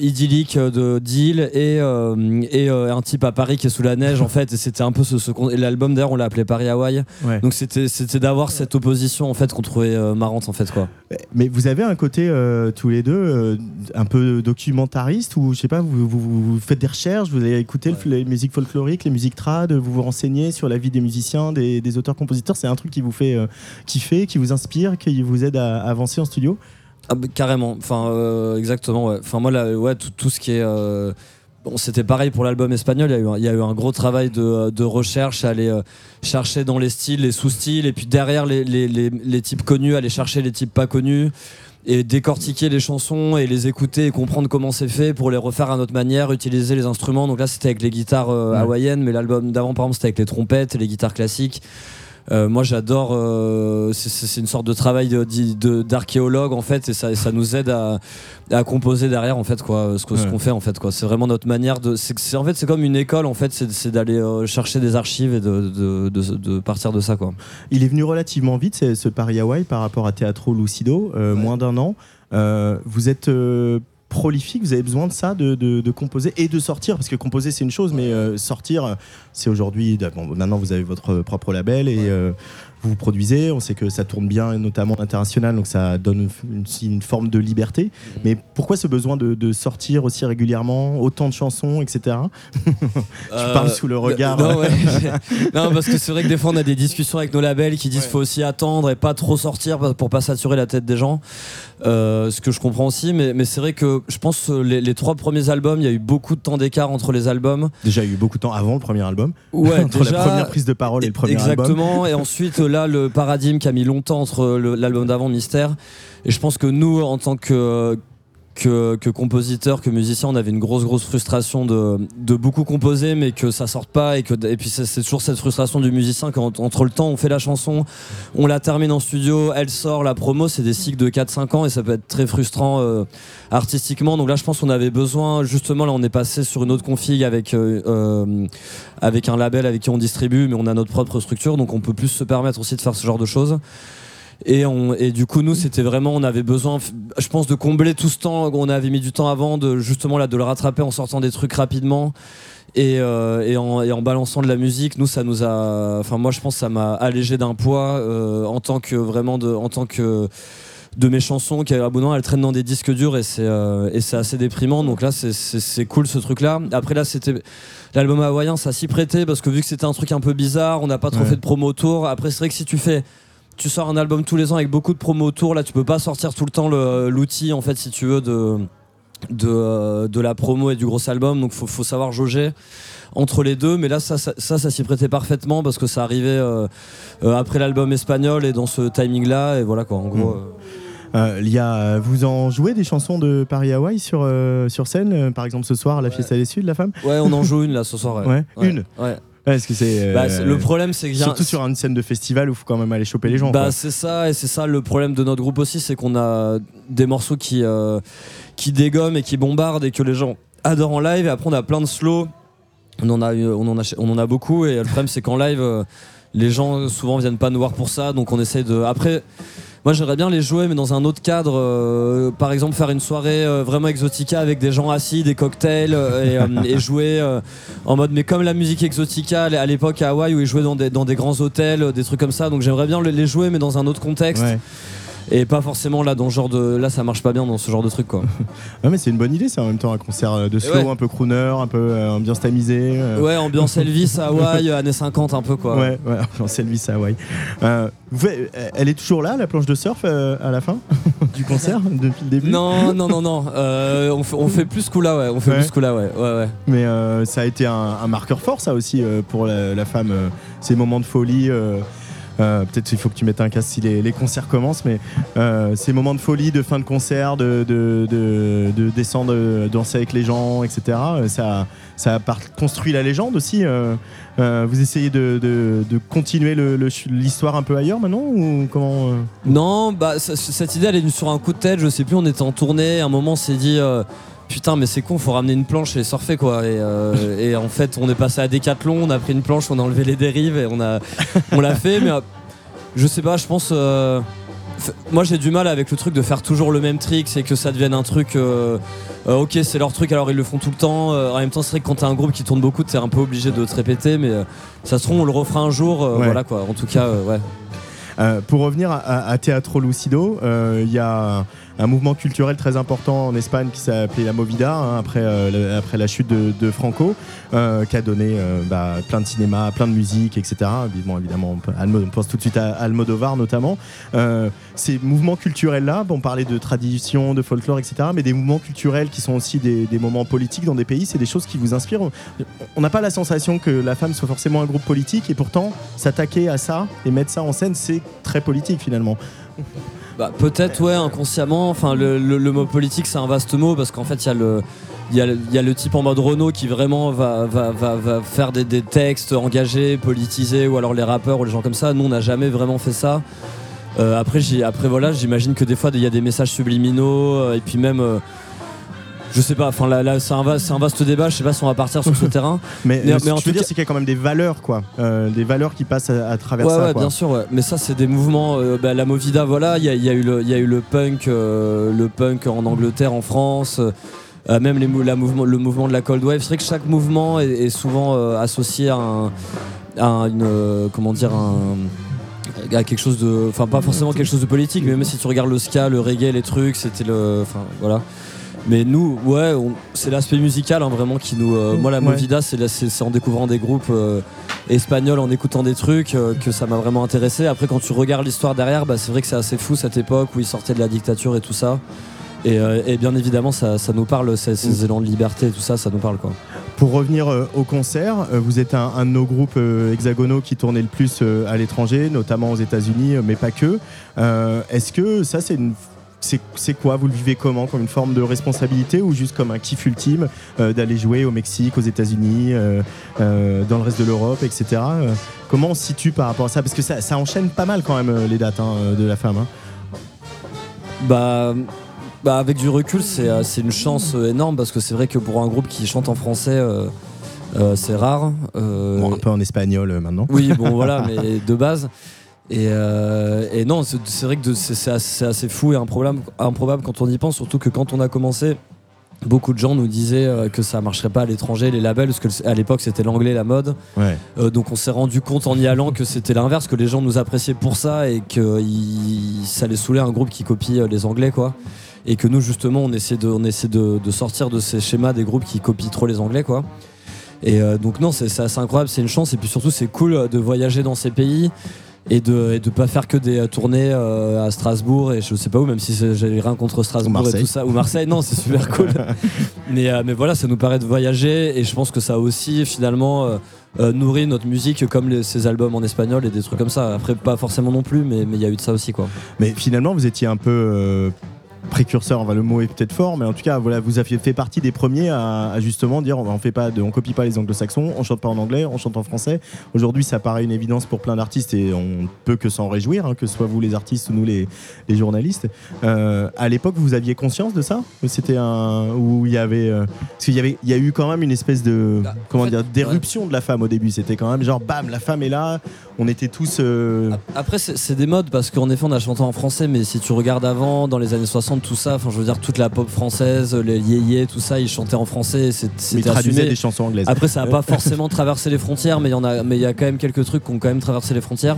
idylliques de d'île et, et un type à Paris qui est sous la neige en fait. Et c'était un peu ce, ce l'album d'ailleurs on l'a appelé Paris Hawaï. Ouais. Donc c'était c'était d'avoir cette opposition en fait qu'on trouvait marrante en fait quoi. Mais vous avez un côté tous les deux un peu documentariste ou je sais pas, vous, vous- vous faites des recherches, vous allez écouter le- les musiques folkloriques, les musiques trad, vous vous renseignez sur la vie des musiciens, des, des auteurs-compositeurs. C'est un truc qui vous fait euh, kiffer, qui vous inspire, qui vous aide à, à avancer en studio? Ah, bah, carrément. Enfin, euh, exactement. Ouais. Enfin, moi, là, ouais, tout, tout ce qui est. euh, Bon, c'était pareil pour l'album espagnol. Il y, a eu un, il y a eu un gros travail de, de recherche, aller euh, chercher dans les styles, les sous-styles, et puis derrière les, les, les, les types connus, aller chercher les types pas connus, et décortiquer les chansons et les écouter et comprendre comment c'est fait pour les refaire à notre manière, utiliser les instruments. Donc là, c'était avec les guitares euh, hawaïennes, mais l'album d'avant, par exemple, c'était avec les trompettes et les guitares classiques. Euh, moi j'adore, euh, c'est- une sorte de travail de- de- d'archéologue en fait, et ça, ça nous aide à, à composer derrière en fait quoi, ce que- ce Ouais. qu'on fait en fait quoi. C'est vraiment notre manière de, c'est c'est- en fait c'est comme une école en fait, c'est c'est d'aller euh, chercher des archives et de, de, de- de partir de ça quoi. Il est venu relativement vite, c'est- ce Paris Hawaii, par rapport à Teatro Lucido, euh, moins d'un an. Euh, vous êtes euh, prolifique, vous avez besoin de ça, de, de- de composer et de sortir, parce que composer c'est une chose, mais euh, sortir, c'est aujourd'hui. bon, maintenant, vous avez votre propre label et euh, vous produisez. On sait que ça tourne bien, notamment à l'international, donc ça donne une, une forme de liberté. Mais pourquoi ce besoin de, de sortir aussi régulièrement, autant de chansons, etc. Je parle sous le regard. Euh, Non, ouais. [LAUGHS] Non, parce que c'est vrai que des fois on a des discussions avec nos labels qui disent faut aussi attendre et pas trop sortir pour pas saturer la tête des gens. Euh, ce que je comprends aussi, mais, mais c'est vrai que je pense que les, les trois premiers albums, il y a eu beaucoup de temps d'écart entre les albums. Déjà, il y a eu beaucoup de temps avant le premier album. Ouais, [LAUGHS] entre déjà, la première prise de parole et le premier album. Exactement. Et ensuite, là, le paradigme qui a mis longtemps entre l'album d'avant, Mystère. Et je pense que nous, en tant que, que, compositeur, que musicien, on avait une grosse, grosse frustration de, beaucoup composer, mais que ça sorte pas. Et, puis, c'est c'est toujours cette frustration du musicien quand entre le temps, on fait la chanson, on la termine en studio, elle sort, la promo, c'est des cycles de 4-5 ans et ça peut être très frustrant euh, artistiquement. Donc là, je pense qu'on avait besoin, justement, là, on est passé sur une autre config avec, euh, euh, avec un label avec qui on distribue, mais on a notre propre structure, donc on peut plus se permettre aussi de faire ce genre de choses. Et, on, et du coup, nous, c'était vraiment, on avait besoin, je pense, de combler tout ce temps. On avait mis du temps avant, de justement là, de le rattraper en sortant des trucs rapidement. Et, euh, et, en, et en balançant de la musique, nous, ça nous a. Enfin, moi, je pense que ça m'a allégé d'un poids euh, en tant que vraiment de, en tant que de mes chansons qui abonnant elles traînent dans des disques durs et c'est euh, et c'est assez déprimant donc là c'est- cool ce truc là après là c'était l'album hawaïen ça s'y prêtait parce que vu que c'était un truc un peu bizarre on n'a pas trop Ouais. fait de promo autour après c'est vrai que si tu fais tu sors un album tous les ans avec beaucoup de promos autour là tu peux pas sortir tout le temps l'outil en fait si tu veux de de, euh, de la promo et du gros album. Donc faut, faut savoir jauger entre les deux. Mais là ça ça, ça, ça s'y prêtait parfaitement parce que ça arrivait euh, euh, après l'album espagnol et dans ce timing là et voilà quoi en gros Mm. euh, Euh, y a, vous en jouez des chansons de Paris Hawaii sur, sur scène, par exemple ce soir à la Fiesta des Sud, la femme? Ouais, on en joue une là ce soir. Ouais, une Ouais. Ouais, Que c'est. euh, Bah, c'est- le problème, c'est que Surtout sur une scène de festival où il faut quand même aller choper les gens. Bah, c'est ça, et c'est ça le problème de notre groupe aussi, c'est qu'on a des morceaux qui, euh, qui dégomment et qui bombardent et que les gens adorent en live. Et après, on a plein de slow. On en a, on en a, on en a beaucoup. Et le problème, c'est qu'en live, euh, les gens souvent viennent pas nous voir pour ça. Donc, on essaye de. Après. Moi j'aimerais bien les jouer mais dans un autre cadre, euh, par exemple faire une soirée euh, vraiment exotica avec des gens assis, des cocktails euh, et, jouer en mode mais comme la musique exotica à l'époque à Hawaï où ils jouaient dans des, grands hôtels, des trucs comme ça donc j'aimerais bien le- les jouer mais dans un autre contexte. Et pas forcément là dans ce genre de là ça marche pas bien dans ce genre de truc quoi. [LAUGHS] Ouais, mais c'est une bonne idée, c'est en même temps un concert de slow, ouais. un peu crooner, un peu euh, ambiance tamisée. euh, Ouais ambiance Elvis à Hawaï euh, années 50 un peu quoi. Ouais, ouais, [LAUGHS] ambiance Elvis. Euh, vous- elle est toujours là, la planche de surf, à la fin [LAUGHS] du concert, depuis le début? Non non non non on, fait, on fait plus ce coup là ouais on fait Ouais. plus ce coup là ouais ouais ouais. Mais ça a été un, un marqueur fort, ça aussi, pour la, la femme. ces moments de folie. Euh, Peut-être il faut que tu mettes un casque si les, concerts commencent, mais euh, ces moments de folie, de fin de concert, de, de, de- de descendre, euh, danser avec les gens, etc. Ça, ça construit la légende aussi. vous essayez de, continuer l'histoire un peu ailleurs maintenant ou comment Non, bah cette idée elle est sur un coup de tête, je sais plus, on était en tournée, à un moment on s'est dit putain mais c'est con, faut ramener une planche et surfer quoi. Et, en fait on est passé à Decathlon, on a pris une planche, on a enlevé les dérives et on a on l'a fait, mais je sais pas, je pense. euh, moi j'ai du mal avec le truc de faire toujours le même trick, c'est que ça devienne un truc. euh, euh, ok, c'est leur truc, alors ils le font tout le temps. En même temps, c'est vrai que quand t'as un groupe qui tourne beaucoup, t'es un peu obligé de te répéter, mais ça se trouve, on le refera un jour. Ouais. Voilà quoi, en tout cas, ouais. Pour revenir à, à- Teatro Lucido, il y a un mouvement culturel très important en Espagne qui s'appelait la Movida hein, après, euh, le- après la chute de, Franco, euh, qui a donné euh, bah, plein de cinéma, plein de musique, etc. Bon, évidemment, on, pense tout de suite à Almodovar notamment. Ces mouvements culturels-là, on parlait de tradition, de folklore, etc., mais des mouvements culturels qui sont aussi des, moments politiques dans des pays, c'est des choses qui vous inspirent. On n'a pas la sensation que la femme soit forcément un groupe politique, et pourtant, s'attaquer à ça et mettre ça en scène, c'est très politique finalement. Bah, peut-être, ouais, inconsciemment. Enfin, le, mot politique, c'est un vaste mot parce qu'en fait, il y a le. Il y, a, le- type en mode Renault qui vraiment va, va, va, faire des, des textes engagés, politisés, ou alors les rappeurs ou les gens comme ça. Nous, on n'a jamais vraiment fait ça. Euh, après, après, voilà, j'imagine que des fois, il y a des messages subliminaux, euh, et puis même. euh, je sais pas, enfin là, là c'est un, un vaste débat, je sais pas si on va partir sur ce [LAUGHS] terrain. Mais, Mais- euh, mais ce que en je veux dire, c'est qu'il y a quand même des valeurs, quoi. Euh, des valeurs qui passent à, à travers Ouais, ça. ouais, quoi. bien sûr, ouais. Mais ça, c'est des mouvements. euh, bah, la Movida, voilà, il y a, il y a eu le, il y a eu le punk, euh, le punk en Angleterre, en France. même les mou- la mouvement, le mouvement de la Cold Wave, c'est vrai que chaque mouvement est, est souvent associé à, un, à une, comment dire, un, à quelque chose de, enfin pas forcément quelque chose de politique, mais même si tu regardes le ska, le reggae, les trucs, c'était le, enfin voilà. Mais nous, ouais, c'est l'aspect musical hein, vraiment qui nous. euh, moi, la. Movida, c'est en découvrant des groupes euh, espagnols, en écoutant des trucs, euh, que ça m'a vraiment intéressé. Après, quand tu regardes l'histoire derrière, bah, c'est vrai que c'est assez fou cette époque où ils sortaient de la dictature et tout ça. Et, et bien évidemment, ça, ça nous parle, ces, ces élans de liberté et tout ça, ça nous parle quoi. Pour revenir au concert, vous êtes un, un de nos groupes hexagonaux qui tournait le plus à l'étranger, notamment aux États-Unis, mais pas que. Est-ce que ça, c'est une. C'est quoi Vous le vivez comment Comme une forme de responsabilité ou juste comme un kiff ultime euh, d'aller jouer au Mexique, aux États-Unis, euh, euh, dans le reste de l'Europe, etc. Comment on se situe par rapport à ça? Parce que ça, ça enchaîne pas mal quand même les dates hein, de la femme. hein. Bah, bah avec du recul, c'est une chance énorme parce que c'est vrai que pour un groupe qui chante en français, c'est rare. Bon, un peu en espagnol maintenant. Oui, bon [LAUGHS] voilà, mais de base. Et, euh, et non, c'est vrai que c'est assez, fou et improbable, improbable quand on y pense, surtout que quand on a commencé, beaucoup de gens nous disaient euh, que ça marcherait pas à l'étranger, les labels, parce que à l'époque c'était l'anglais la mode. Ouais. Euh, donc on s'est rendu compte en y allant que c'était l'inverse, que les gens nous appréciaient pour ça et que ça les saoulait un groupe qui copie euh, les anglais quoi. Et que nous justement on essaie de, on essaie de, de sortir de ces schémas des groupes qui copient trop les anglais quoi. Et euh, donc non, c'est assez incroyable, c'est une chance et puis surtout c'est cool de voyager dans ces pays et de et de pas faire que des euh, tournées euh, à Strasbourg et je sais pas où même si j'ai rien contre Strasbourg et tout ça. Ou Marseille non c'est super [LAUGHS] cool. Mais euh, mais voilà ça nous paraît de voyager et je pense que ça a aussi finalement euh, euh, nourri notre musique comme les- ces albums en espagnol et des trucs comme ça. Après pas forcément non plus mais mais il y a eu de ça aussi quoi. Mais finalement, vous étiez un peu précurseur. Enfin, le mot est peut-être fort, mais en tout cas, voilà, vous aviez fait partie des premiers à, à justement dire on fait pas, de, on copie pas les anglo-saxons, on chante pas en anglais, on chante en français. Aujourd'hui, ça paraît une évidence pour plein d'artistes et on peut que s'en réjouir, hein, que ce soit vous les artistes ou nous les, les journalistes. Euh, à l'époque, vous aviez conscience de ça? C'était un où il y avait euh, parce qu'il y avait, il y a eu quand même une espèce de Bah, comment en fait, dire d'éruption de la femme au début. C'était quand même genre bam, la femme est là. On était tous. euh, Après, c'est des modes parce qu'en effet, on a chanté en français, mais si tu regardes avant, dans les années 60, tout ça, enfin, je veux dire, toute la pop française, les yéyés, tout ça, ils chantaient en français, c'était traduisait assumé. des chansons anglaises. Après, ça n'a pas forcément traversé les frontières, mais il y en a, mais il y a quand même quelques trucs qui ont quand même traversé les frontières.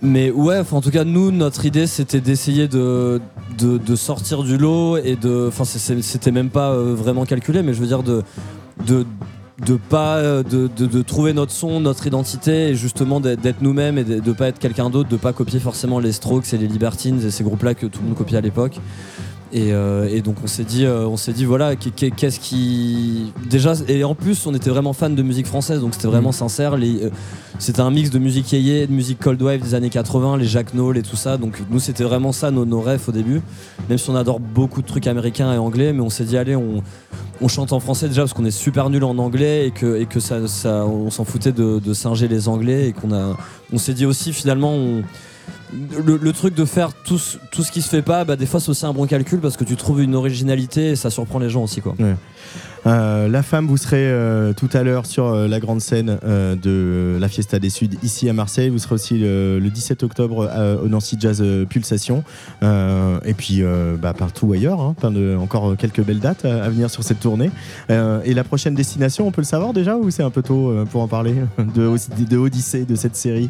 Mais ouais, enfin, en tout cas, nous, notre idée, c'était d'essayer de, de, de sortir du lot et de, enfin, c'était même pas euh, vraiment calculé, mais je veux dire de, de de pas euh, de, de- trouver notre son, notre identité et justement d'être d'être nous-mêmes et de, de pas être quelqu'un d'autre, de pas copier forcément les Strokes et les Libertines et ces groupes-là que tout le monde copiait à l'époque. Et, euh, et donc on s'est dit, euh, on s'est dit voilà, qu'est- qu'est- qu'est-ce qui déjà et en plus on était vraiment fan de musique française, donc c'était vraiment sincère. Les, euh, c'était un mix de musique yéyé, de musique cold wave des années 80, les Jack Noll et tout ça. Donc nous c'était vraiment ça nos, nos rêves au début, même si on adore beaucoup de trucs américains et anglais, mais on s'est dit allez on on chante en français déjà parce qu'on est super nul en anglais et que, et que ça, ça- on s'en foutait de, de singer les anglais et qu'on a on s'est dit aussi finalement on- le, truc de faire tout ce qui se fait pas bah, des fois c'est aussi un bon calcul parce que tu trouves une originalité et ça surprend les gens aussi quoi Euh, la femme, vous serez euh, tout à l'heure sur euh, la grande scène de la Fiesta des Suds ici à Marseille. Vous serez aussi le, le 17 octobre au Nancy Jazz Pulsation. Et puis bah, partout ailleurs. hein. Plein de, encore quelques belles dates à, à venir sur cette tournée. Et la prochaine destination, on peut le savoir déjà ou c'est un peu tôt pour en parler [LAUGHS] de, de Odyssée, de cette série?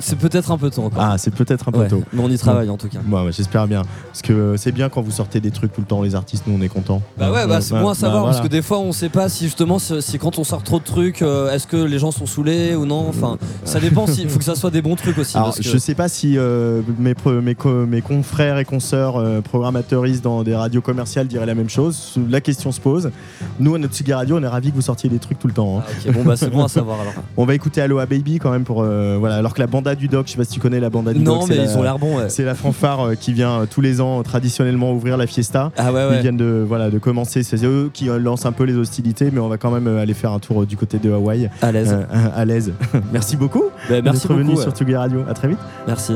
C'est peut-être un peu tôt encore. Ah, c'est peut-être un peu Ouais, tôt. mais on y travaille en tout cas. Bon, bah, J'espère bien. Parce que c'est bien quand vous sortez des trucs tout le temps, les artistes, nous on est contents. Bah ouais, bah c'est bon à savoir voilà. parce que des fois on sait pas si justement si, si quand on sort trop de trucs, euh, est-ce que les gens sont saoulés ou non. Enfin, ça dépend. Il faut que ça soit des bons trucs aussi. Alors, parce que- je sais pas si euh, mes, mes, co- mes confrères et consoeurs euh, programmateuristes dans des radios commerciales diraient la même chose. La question se pose. Nous, à notre Tsugi Radio, on est ravis que vous sortiez des trucs tout le temps. hein. Ah, bon bah c'est bon à savoir alors. [LAUGHS] On va écouter Aloha Baby quand même pour. euh, voilà, alors que la banda du doc, je sais pas si tu connais la banda du doc. Non mais la- ils ont l'air bons. Ouais. C'est la fanfare qui vient tous les ans traditionnellement ouvrir la fiesta. Ah ouais Ils viennent de, voilà, de commencer, c'est eux qui lancent un peu les hostilités, mais on va quand même euh, aller faire un tour euh, du côté de Hawaï, À l'aise. euh, [LAUGHS] à l'aise. [LAUGHS] merci beaucoup Bah, merci d'être venu sur. Tsugi Radio. À très vite. Merci.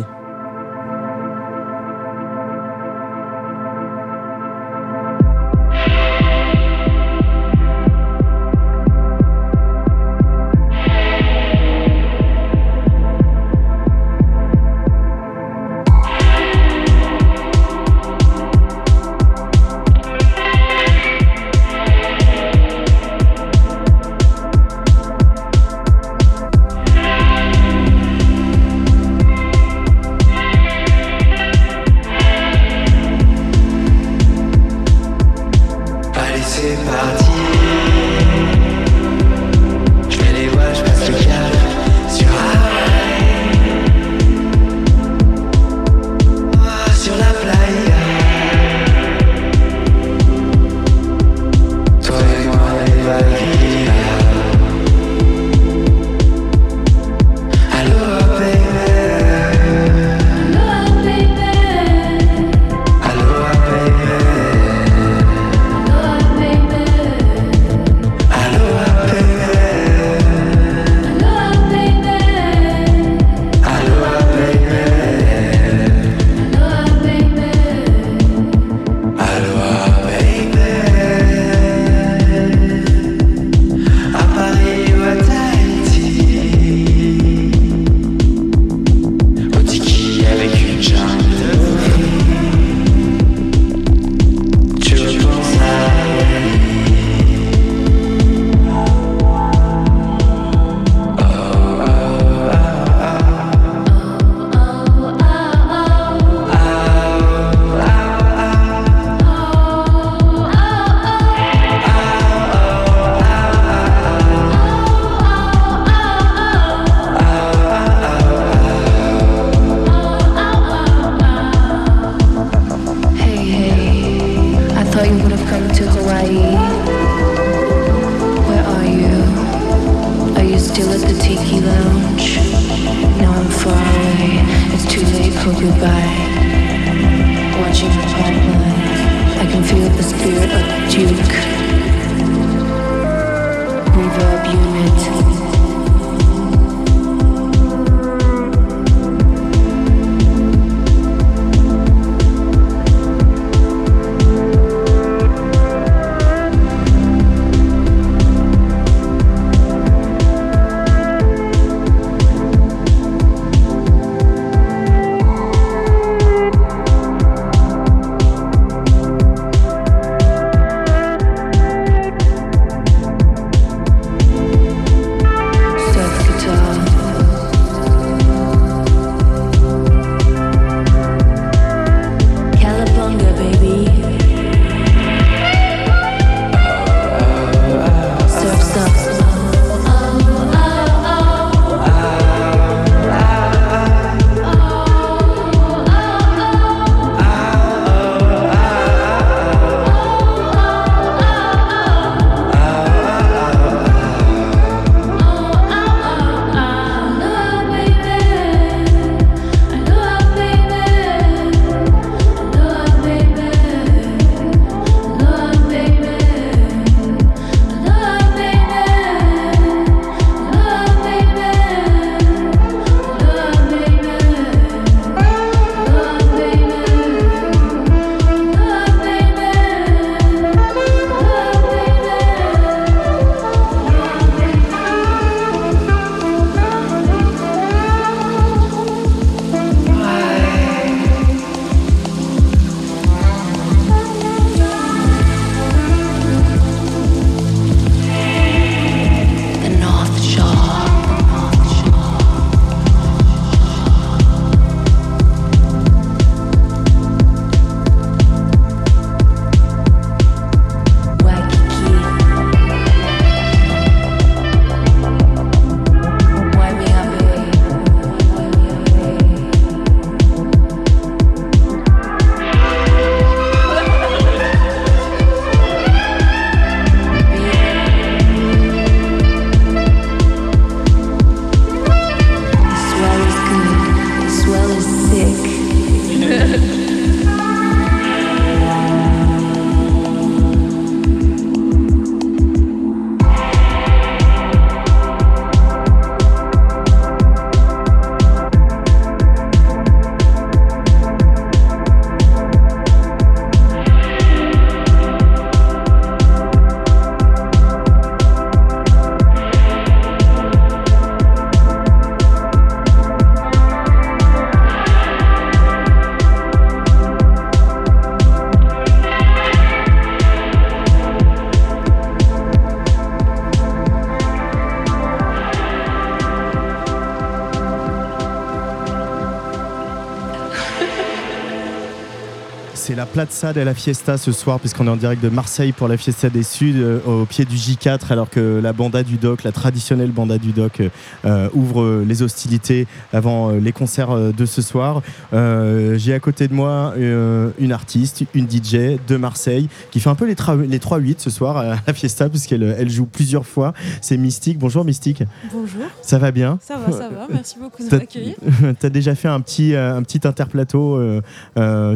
Plaza de la Fiesta ce soir, puisqu'on est en direct de Marseille pour la Fiesta des Suds, euh, au pied du J4, alors que la banda du Doc, la traditionnelle banda du Doc, euh, ouvre les hostilités avant euh, les concerts de ce soir. Euh, J'ai à côté de moi une artiste, une DJ de Marseille, qui fait un peu les, les 3-8 ce soir à la Fiesta, puisqu'elle elle joue plusieurs fois. C'est Mystique. Bonjour Mystique, Bonjour, ça va bien ça va, ça va, merci beaucoup de T'as- m'accueillir. [LAUGHS] tu as déjà fait un petit, un petit interplateau.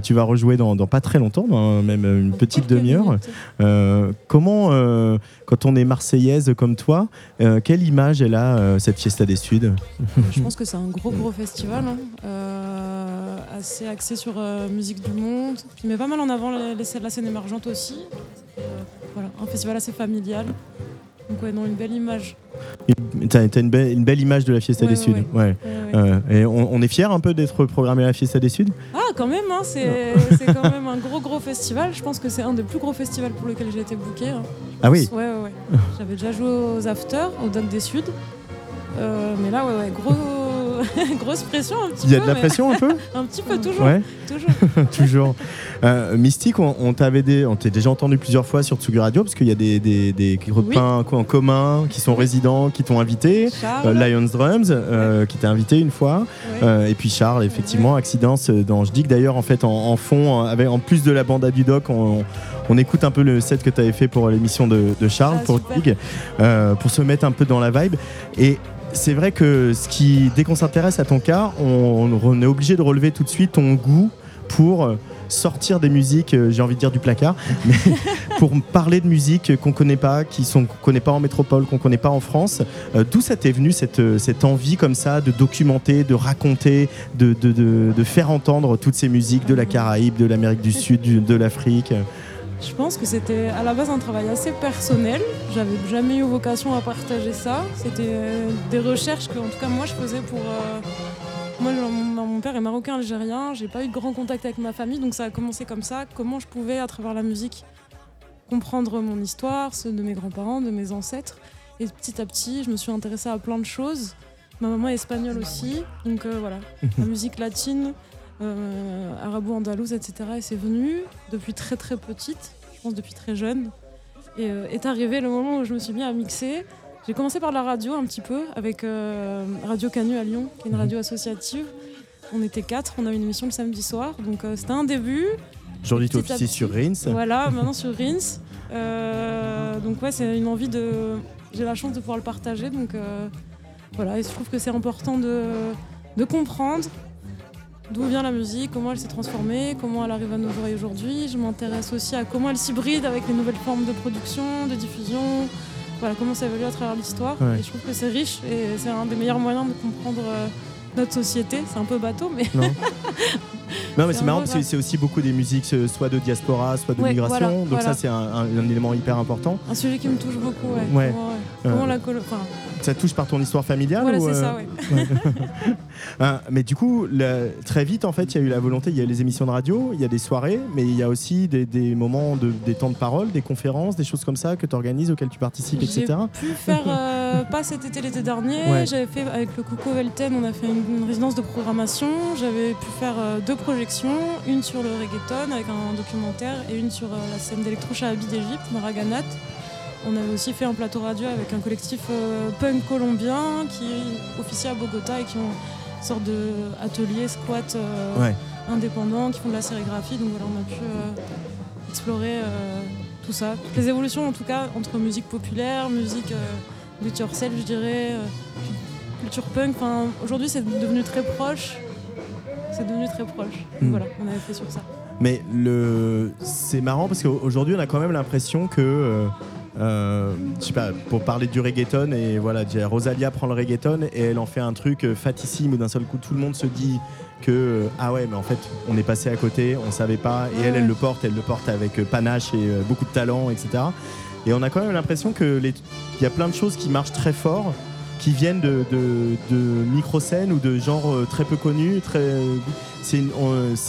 tu vas rejouer dans, dans pas très longtemps, dans même une petite demi-heure. Euh, comment, euh, quand on est marseillaise comme toi, euh, quelle image elle a, euh, cette Fiesta des Suds Je pense que c'est un gros gros festival, hein, euh, assez axé sur euh, musique du monde, qui met pas mal en avant les, la scène émergente aussi. Euh, voilà, un festival assez familial. Donc ouais, non, une belle image. Tu as, une, belle- une belle image de la Fiesta Ouais, des Suds. ouais. Euh, et on, on est fiers un peu d'être programmé à la Fiesta des Suds Ah, quand même, hein, [LAUGHS] c'est quand même un gros gros festival. Je pense que c'est un des plus gros festivals pour lequel j'ai été booké. hein. Ah oui? Ouais, ouais, ouais. [LAUGHS] J'avais déjà joué aux Afters, au Doc des Suds. Euh, mais là, ouais, ouais, gros, [LAUGHS] grosse pression un petit Il y a peu. de la pression un peu [LAUGHS] Un petit peu, toujours. Ouais, toujours. [LAUGHS] toujours. Euh, Mystique, on, on t'avait des- on t'est déjà entendu plusieurs fois sur Tsugi Radio parce qu'il y a des, des, des copains en commun qui sont résidents, qui t'ont invité. Euh, Lions Drums, euh, qui t'a invité une fois. ouais. Et puis Charles, effectivement, Accidence dans Je dis que d'ailleurs, en fait, en, en fond, avec, en plus de la bande à du doc, on, on écoute un peu le set que tu avais fait pour l'émission de, de Charles, Ah, pour. Dig, euh, pour se mettre un peu dans la vibe. Et c'est vrai que ce qui, dès qu'on s'intéresse à ton cas, on, est obligé de relever tout de suite ton goût pour sortir des musiques, euh, j'ai envie de dire du placard, [LAUGHS] mais pour parler de musique qu'on connaît pas, qui sont qu'on connaît pas en métropole, qu'on connaît pas en France. Euh, D'où ça t'est venu cette, euh, cette envie comme ça de documenter, de raconter, de, faire entendre toutes ces musiques de la Caraïbe, de l'Amérique du Sud, de l'Afrique? Je pense que c'était à la base un travail assez personnel. J'avais jamais eu vocation à partager ça. C'était euh, des recherches que, en tout cas, moi, je faisais pour. euh, Moi, mon, mon père est marocain algérien. J'ai pas eu de grand contact avec ma famille, donc ça a commencé comme ça. Comment je pouvais, à travers la musique, comprendre mon histoire, ceux de mes grands-parents, de mes ancêtres. Et petit à petit, je me suis intéressée à plein de choses. Ma maman est espagnole aussi, donc euh, voilà, [LAUGHS] la musique latine, euh, arabo-andalouse, etc. Et c'est venu depuis très très petite, je pense depuis très jeune. Et euh, est arrivé le moment où je me suis mis à mixer. J'ai commencé par la radio un petit peu avec euh, Radio Canu à Lyon, qui est une radio associative. On était quatre, on a une émission le samedi soir, donc c'était un début. Aujourd'hui, tu officies sur Rins. Voilà, maintenant sur Rins. Donc ouais, c'est une envie de... J'ai la chance de pouvoir le partager, donc voilà, et je trouve que c'est important de, de comprendre d'où vient la musique, comment elle s'est transformée, comment elle arrive à nos oreilles aujourd'hui. Je m'intéresse aussi à comment elle s'hybride avec les nouvelles formes de production, de diffusion, voilà, comment ça évolue à travers l'histoire. Ouais. Et je trouve que c'est riche et c'est un des meilleurs moyens de comprendre euh, notre société. C'est un peu bateau, mais Non, [LAUGHS] non mais C'est marrant parce que c'est aussi beaucoup des musiques soit de diaspora, soit de Ouais, migration. voilà, donc voilà. ça, c'est un, un- un élément hyper important. un sujet qui me touche beaucoup. Ouais. Ouais. Comment, la colo- enfin, Ça te touche par ton histoire familiale voilà, ou, c'est euh, ça, ouais. [LAUGHS] Ah, mais du coup, la- très vite, en fait, il y a eu la volonté, il y a les émissions de radio, il y a des soirées, mais il y a aussi des, des moments, de, des temps de parole, des conférences, des choses comme ça que tu organises, auxquelles tu participes, J'ai etc. pu faire, euh, pas cet été, l'été dernier, Ouais. j'avais fait avec le Coco Velten, on a fait une, une résidence de programmation. J'avais pu faire euh, deux projections, une sur le reggaeton avec un documentaire et une sur euh, la scène d'électro-shahabi d'Égypte, Maraganat. On avait aussi fait un plateau radio avec un collectif euh, punk colombien qui officie à Bogota et qui ont une sorte de atelier squat euh, Ouais. indépendant, qui font de la sérigraphie. Donc voilà, on a pu euh, explorer tout ça. Les évolutions en tout cas entre musique populaire, musique do it yourself, je dirais, culture punk. Enfin, aujourd'hui c'est devenu très proche. C'est devenu très proche. Donc Mm. Voilà, on avait fait sur ça. Mais le... c'est marrant parce qu'aujourd'hui, on a quand même l'impression que. Euh, je sais pas, pour parler du reggaeton, et voilà, Rosalia prend le reggaeton et elle en fait un truc euh, fatissime où d'un seul coup tout le monde se dit que euh, ah ouais, mais en fait on est passé à côté, on savait pas, et elle, elle le porte, elle le porte avec panache et beaucoup de talent, etc. Et on a quand même l'impression que les- y a plein de choses qui marchent très fort, qui viennent de, de, de micro-scènes ou de genres euh, très peu connus, très c'est une,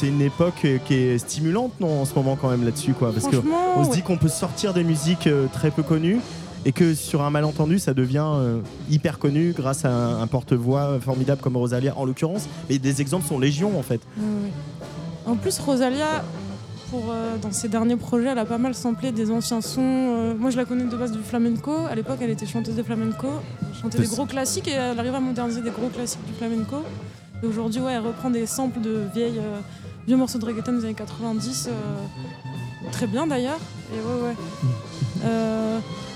une époque euh, qui est stimulante non, en ce moment quand même là-dessus quoi parce que Franchement, on se ouais. dit qu'on peut sortir des musiques euh, très peu connues et que sur un malentendu ça devient euh, hyper connu grâce à un, un porte-voix formidable comme Rosalia en l'occurrence mais des exemples sont légion en fait Ouais, ouais. En plus, Rosalia, pour, euh, dans ses derniers projets, elle a pas mal samplé des anciens sons. euh, moi, je la connais de base du flamenco. À l'époque, elle était chanteuse de flamenco. Elle chantait De- des gros classiques et elle arrive à moderniser des gros classiques du flamenco. Et aujourd'hui, ouais, elle reprend des samples de vieilles, euh, vieux morceaux de reggaeton des années 90. euh, très bien d'ailleurs. Et ouais, ouais.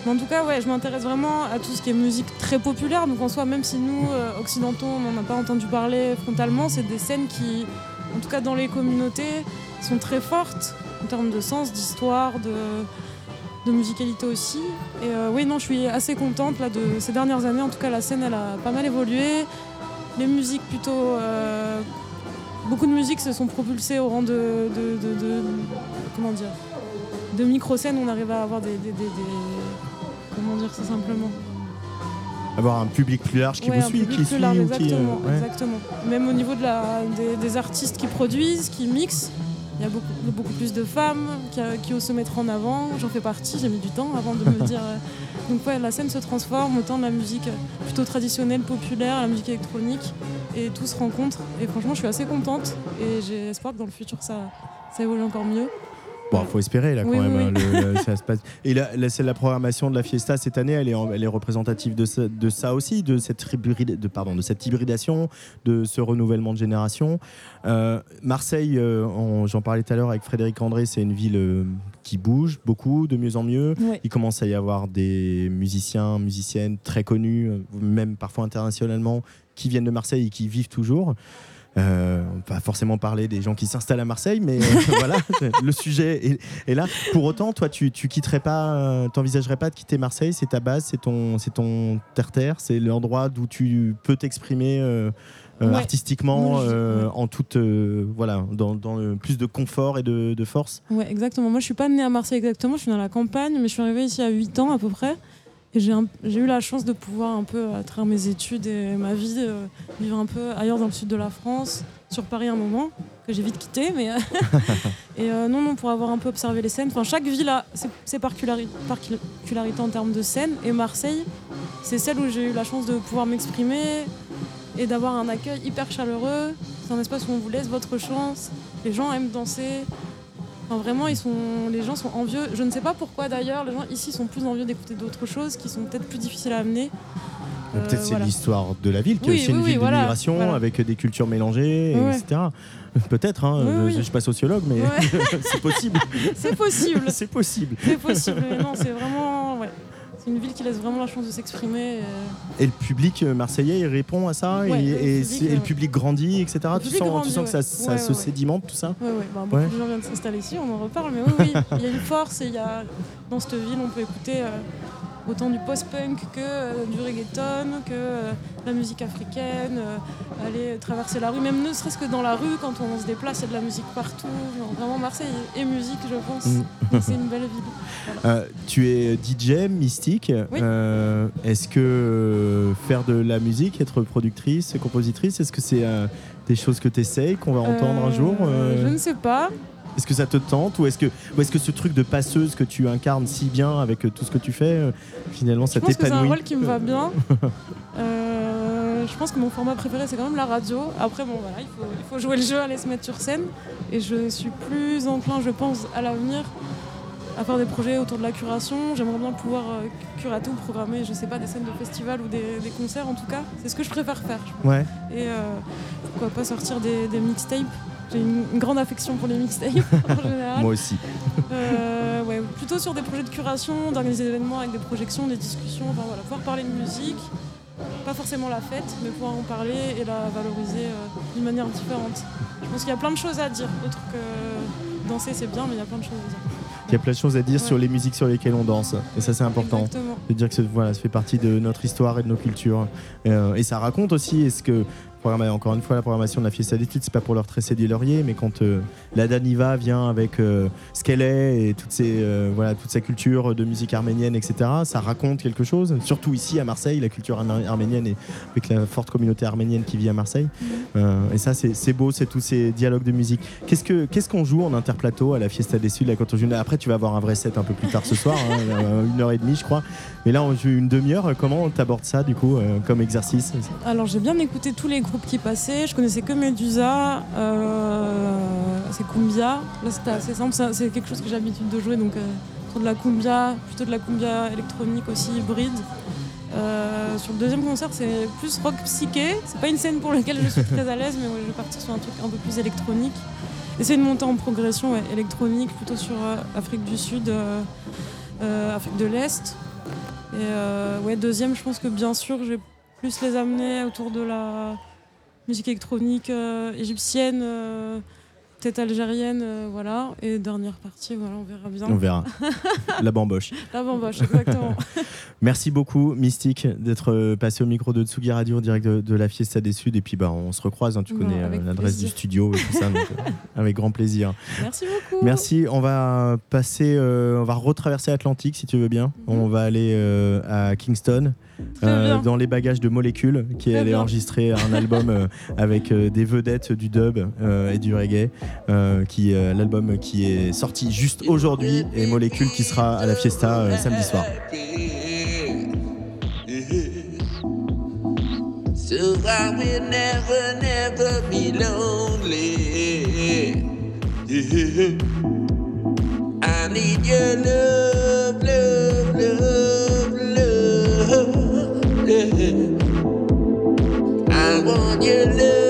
Mais en tout cas, ouais, je m'intéresse vraiment à tout ce qui est musique très populaire. Donc en soi, même si nous, euh, occidentaux, on n'en a pas entendu parler frontalement, c'est des scènes qui, en tout cas dans les communautés, sont très fortes en termes de sens, d'histoire, de, de musicalité aussi. Et euh, oui, non, je suis assez contente là, de ces dernières années. En tout cas, la scène, elle a pas mal évolué. Les musiques plutôt... euh, beaucoup de musiques se sont propulsées au rang de... de- de- de- comment dire De micro-scènes, on arrive à avoir des... des- des- des- comment dire ça simplement Avoir un public plus large qui Ouais, vous suit, qui large, ou qui. euh, exactement, ouais. exactement. Même au niveau de la, des, des artistes qui produisent, qui mixent, il y a beaucoup, beaucoup plus de femmes qui, euh, qui osent se mettre en avant. J'en fais partie, j'ai mis du temps avant de me [LAUGHS] dire. euh, Donc ouais, la scène se transforme, autant de la musique plutôt traditionnelle, populaire, la musique électronique, et tout se rencontre. Et franchement, je suis assez contente, et j'ai espoir que dans le futur, ça, ça évolue encore mieux. Bon, faut espérer là quand Oui, même. oui, hein, le- [LAUGHS] ça se passe. Et c'est la programmation de la Fiesta cette année, elle est, en- elle est représentative de ça, de ça aussi, de cette, hybride- de, pardon, de cette hybridation, de ce renouvellement de génération. Euh, Marseille, euh, j'en parlais tout à l'heure avec Frédéric André, c'est une ville euh, qui bouge beaucoup, de mieux en mieux. Il commence à y avoir des musiciens, musiciennes très connus, même parfois internationalement, qui viennent de Marseille et qui vivent toujours. Euh, on va pas forcément parler des gens qui s'installent à Marseille, mais euh, [LAUGHS] voilà, le sujet est, est là. Pour autant, toi, tu, tu quitterais pas, euh, t'envisagerais pas de quitter Marseille? C'est ta base, c'est ton, c'est ton terre-terre, c'est l'endroit d'où tu peux t'exprimer euh, Ouais. artistiquement, Moi, je- ouais. en toute, voilà, dans, plus de confort et de, de force? Ouais, exactement. Moi, je suis pas née à Marseille exactement, je suis dans la campagne, mais je suis arrivée ici à 8 ans à peu près. Et j'ai eu la chance de pouvoir un peu, à travers mes études et ma vie, euh, vivre un peu ailleurs dans le sud de la France, sur Paris un moment, que j'ai vite quitté. Mais [LAUGHS] et euh, non, non, pour avoir un peu observé les scènes. Chaque ville a ses, ses particulari- particularités en termes de scène. Et Marseille, c'est celle où j'ai eu la chance de pouvoir m'exprimer et d'avoir un accueil hyper chaleureux. C'est un espace où on vous laisse votre chance. Les gens aiment danser. Enfin, vraiment, ils sont, les gens sont envieux. Je ne sais pas pourquoi d'ailleurs, les gens ici sont plus envieux d'écouter d'autres choses qui sont peut-être plus difficiles à amener. Euh, Peut-être c'est voilà. l'histoire de la ville, qui est Oui, aussi une oui, ville voilà, de migration voilà. avec des cultures mélangées, Ouais. etc. Peut-être, hein, je, je suis pas sociologue, mais Ouais. [LAUGHS] c'est possible. C'est possible, c'est possible. c'est possible. Mais non, c'est vraiment, ouais. C'est une ville qui laisse vraiment la chance de s'exprimer. et- Et le public euh, marseillais il répond à ça Ouais, et, le public, et euh, le public grandit, etc. Tu sens, tu grandit, sens que ça, se sédimente, tout ça Ouais, ouais. Bah, beaucoup de gens viennent s'installer ici, on en reparle, mais oui, oui, il y a une force et il y a dans cette ville, on peut écouter euh, autant du post-punk que euh, du reggaeton, que euh, la musique africaine, euh, aller traverser la rue, même ne serait-ce que dans la rue, quand on se déplace, il y a de la musique partout. Genre, vraiment, Marseille est musique, je pense. Mm. C'est une belle ville. [LAUGHS] Tu es DJ, mystique. Oui. Est-ce que faire de la musique, être productrice, compositrice, est-ce que c'est des choses que tu essayes, qu'on va entendre un jour Je ne sais pas. Est-ce que ça te tente ou est-ce que, ou est-ce que ce truc de passeuse que tu incarnes si bien avec euh, tout ce que tu fais, euh, finalement ça Je pense que c'est un t'épanouit rôle qui me va bien. [LAUGHS] Euh, je pense que mon format préféré c'est quand même la radio. Après bon voilà, il faut, il faut jouer le jeu, aller se mettre sur scène. Et je suis plus enclin, je pense, à l'avenir à faire des projets autour de la curation. J'aimerais bien pouvoir euh, curater ou programmer, je sais pas, des scènes de festival ou des, des concerts en tout cas. C'est ce que je préfère faire. je. Ouais. Et euh, pourquoi pas sortir des, des mixtapes. J'ai une, une grande affection pour les mixtapes [LAUGHS] en général. Moi aussi. Euh, ouais, plutôt sur des projets de curation, d'organiser des événements avec des projections, des discussions, enfin voilà, pouvoir parler de musique, pas forcément la fête, mais pouvoir en parler et la valoriser euh, d'une manière différente. Je pense qu'il y a plein de choses à dire, autre que danser c'est bien, mais il y a plein de choses à dire. Il y a plein de choses à dire Ouais. sur les musiques sur lesquelles on danse. Et ça, c'est important. Exactement. de dire que ce- voilà, ça fait partie de notre histoire et de nos cultures. Et, euh, et ça raconte aussi, est-ce que, encore une fois, la programmation de la Fiesta d'études, c'est pas pour leur tresser du laurier, mais quand euh, la Daniva vient avec euh, ce qu'elle est et toutes ses, euh, voilà, toute sa culture de musique arménienne, etc., ça raconte quelque chose. Surtout ici à Marseille, la culture armé- arménienne et avec la forte communauté arménienne qui vit à Marseille. Euh, et ça, c'est beau, c'est tous ces dialogues de musique. Qu'est-ce que- qu'est-ce qu'on joue en interplateau à la Fiesta des Suds quand Après, tu vas avoir un vrai set un peu plus tard ce soir, hein, [LAUGHS] une heure et demie, je crois. Mais là, on joue une demi-heure. Comment t'abordes ça, du coup, comme exercice? Alors j'ai bien écouté tous les groupes qui passaient. Je connaissais que Medusa, euh, c'est Cumbia. Là, c'était assez simple. C'est quelque chose que j'ai l'habitude de jouer, donc euh, autour de la Cumbia, plutôt de la Cumbia électronique aussi, hybride. Euh, sur le deuxième concert, c'est plus rock psyché. C'est pas une scène pour laquelle je suis très à l'aise, mais je vais partir sur un truc un peu plus électronique. Essayer de monter en progression électronique, plutôt sur Afrique du Sud, Afrique de l'Est. Et ouais, deuxième, je pense que bien sûr, je vais plus les amener autour de la musique électronique euh, égyptienne, euh, peut-être algérienne, euh, voilà. Et dernière partie, voilà, on verra bien. On verra. [LAUGHS] La bamboche. La bamboche, exactement. [LAUGHS] Merci beaucoup, Mystique, d'être passé au micro de Tsugi Radio en direct de, de la Fiesta des Suds. Et puis, bah, on se recroise. hein, tu Bon, connais l'adresse du studio et tout ça. donc, [LAUGHS] avec grand plaisir. Merci beaucoup. Merci. On va passer, euh, on va retraverser l'Atlantique si tu veux bien. On va aller euh, à Kingston, Bien. dans les bagages de Molécule, qui allait enregistrer un album euh, avec euh, des vedettes du dub euh, et du reggae. euh, qui euh, l'album qui est sorti juste aujourd'hui et Molécule qui sera à la Fiesta euh, samedi soir. So I will never, never be lonely. I need your love, love, your love,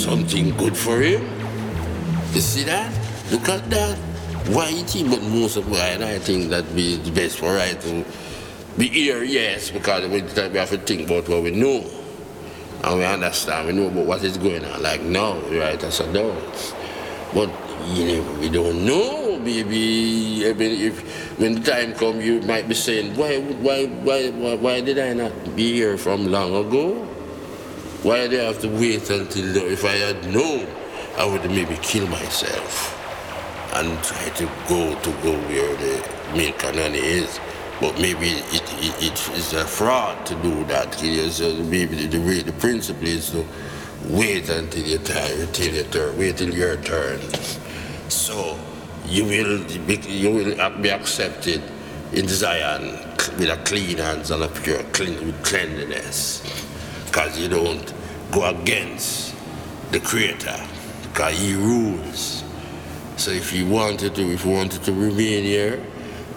something good for him. You see that? Look at that. Why it is? But most of why and I think that be the best for right to be here, yes, because we have to think about what we know. And we understand, we know about what is going on. Like now, right as adults. But you know, we don't know, maybe I mean, if when the time comes, you might be saying, why, why, why, why, why did I not be here from long ago? Why do I have to wait until now? if I had known, I would maybe kill myself and try to go to go where the and honey is. But maybe it, it, it is a fraud to do that. Uh, maybe the, the, principle is to wait until your time, till your turn, wait till your turn. So you will be, you will be accepted in Zion with a clean hands and a pure clean, with cleanliness. Because you don't go against the Creator. Because He rules. So if you wanted to, if you wanted to remain here,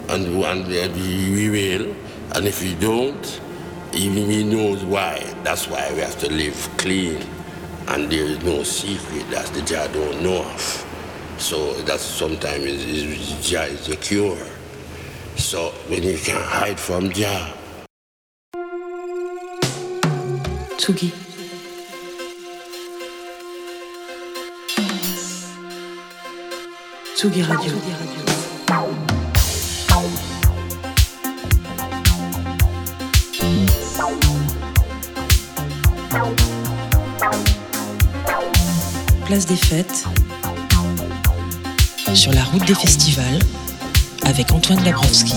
and, and, and we will, and if you don't, even He knows why. That's why we have to live clean. And there is no secret that the Jah don't know of. So that's sometimes is, is, Jah is the cure. So when you can hide from Jah, Tsugi. Tsugi Radio. Place des fêtes. Sur la route des festivals. Avec Antoine Dabrowski.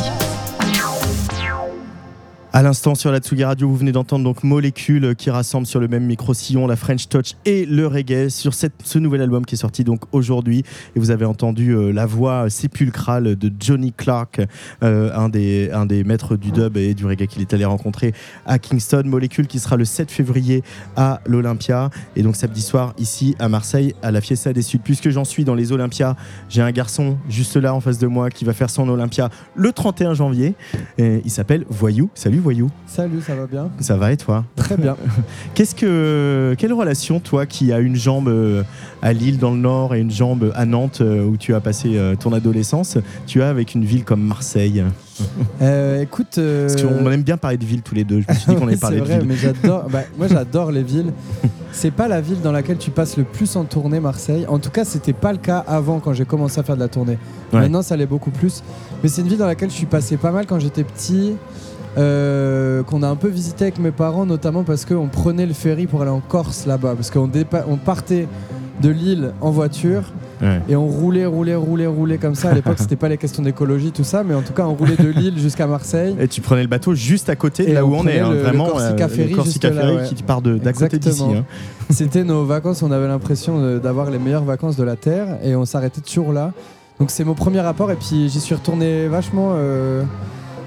À l'instant sur la Tsugi Radio, vous venez d'entendre donc Molécule qui rassemble sur le même micro-sillon la French Touch et le reggae sur ce nouvel album qui est sorti donc aujourd'hui. Et vous avez entendu euh, la voix sépulcrale de Johnny Clark, euh, un, des, un des maîtres du dub et du reggae qu'il est allé rencontrer à Kingston. Molécule qui sera le 7 février à l'Olympia et donc samedi soir ici à Marseille à la Fiesta des Suds. Puisque j'en suis dans les Olympias, j'ai un garçon juste là en face de moi qui va faire son Olympia le 31 janvier. Il s'appelle Voyou. Salut Voyou. Salut, ça va bien Ça va et toi Très bien. [LAUGHS] Qu'est-ce que quelle relation toi qui as une jambe euh, à Lille dans le Nord et une jambe à Nantes euh, où tu as passé euh, ton adolescence, tu as avec une ville comme Marseille [LAUGHS] Euh, écoute. euh, Parce qu'on aime bien parler de ville tous les deux. Je me suis dit qu'on allait [LAUGHS] oui, parler de ville. mais j'adore. bah, moi, j'adore les villes. C'est pas la ville dans laquelle tu passes le plus en tournée, Marseille. En tout cas, c'était pas le cas avant quand j'ai commencé à faire de la tournée. Ouais. Maintenant, ça l'est beaucoup plus. Mais c'est une ville dans laquelle je suis passé pas mal quand j'étais petit. Euh, qu'on a un peu visité avec mes parents, notamment parce qu'on prenait le ferry pour aller en Corse là-bas. Parce qu'on on partait de Lille en voiture. Ouais. Et on roulait, roulait, roulait, roulait comme ça. À l'époque, [LAUGHS] c'était pas les questions d'écologie, tout ça, mais en tout cas, on roulait de Lille jusqu'à Marseille. Et tu prenais le bateau juste à côté de Et là où on est, hein, le- le vraiment. Corsica euh, Ferry le Corsica là, Ferry ouais. qui part de- d'à côté d'ici. Hein. [LAUGHS] C'était nos vacances, on avait l'impression d'avoir les meilleures vacances de la Terre et on s'arrêtait toujours là. Donc c'est mon premier rapport et puis j'y suis retourné vachement euh,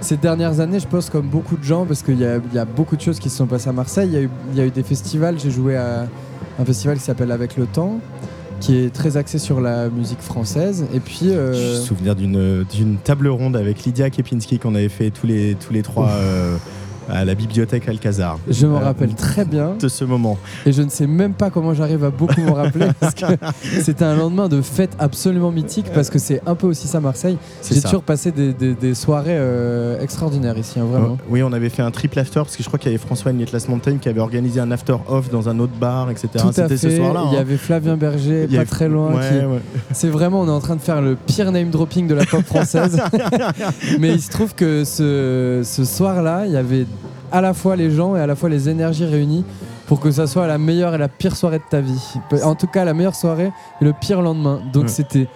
ces dernières années, je pense, comme beaucoup de gens, parce qu'il y, a- beaucoup de choses qui se sont passées à Marseille. Il y a eu, des festivals, j'ai joué à un festival qui s'appelle Avec le Temps, qui est très axé sur la musique française. Et puis... euh, Je me souviens d'une table ronde avec Lydia Kepinski qu'on avait fait tous les, tous les trois euh, à la bibliothèque Alcazar. Je m'en Euh, rappelle très bien. De ce moment. Et je ne sais même pas comment j'arrive à beaucoup m'en rappeler [LAUGHS] parce que c'était un lendemain de fête absolument mythique parce que c'est un peu aussi ça Marseille. J'ai toujours passé des, des- des soirées euh, extraordinaires ici, hein, vraiment. Euh, Oui, on avait fait un triple after parce que je crois qu'il y avait François Nietlas Montaigne qui avait organisé un after off dans un autre bar, etc. Tout à C'était fait. ce soir-là. Il y hein. avait Flavien Berger, Il pas avait- très loin. Ouais, qui- ouais. C'est vraiment, on est en train de faire le pire name dropping de la pop française. [LAUGHS] Mais il se trouve que ce, ce soir-là, il y avait à la fois les gens et à la fois les énergies réunies pour que ça soit la meilleure et la pire soirée de ta vie. En tout cas, la meilleure soirée et le pire lendemain. Donc Ouais. c'était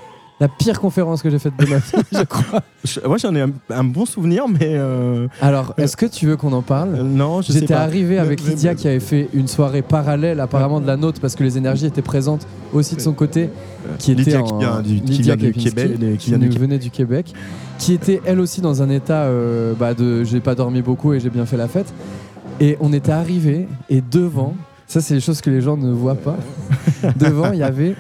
la pire conférence que j'ai faite de ma vie, [LAUGHS] je crois. Moi, j'en ai un, un bon souvenir, mais. euh, Alors, est-ce que tu veux qu'on en parle euh, non, je sais J'étais pas. arrivé avec Mais- Lydia qui avait fait une soirée parallèle apparemment de la nôtre parce que les énergies étaient présentes aussi de son côté. Qui était Lydia en- qui vient du, qui Lydia vient du Kepinski, Québec. Qui venait du Québec, qui était elle aussi dans un état euh, bah, de j'ai pas dormi beaucoup et j'ai bien fait la fête. Et on était arrivé et devant, ça c'est les choses que les gens ne voient pas, [LAUGHS] devant il y avait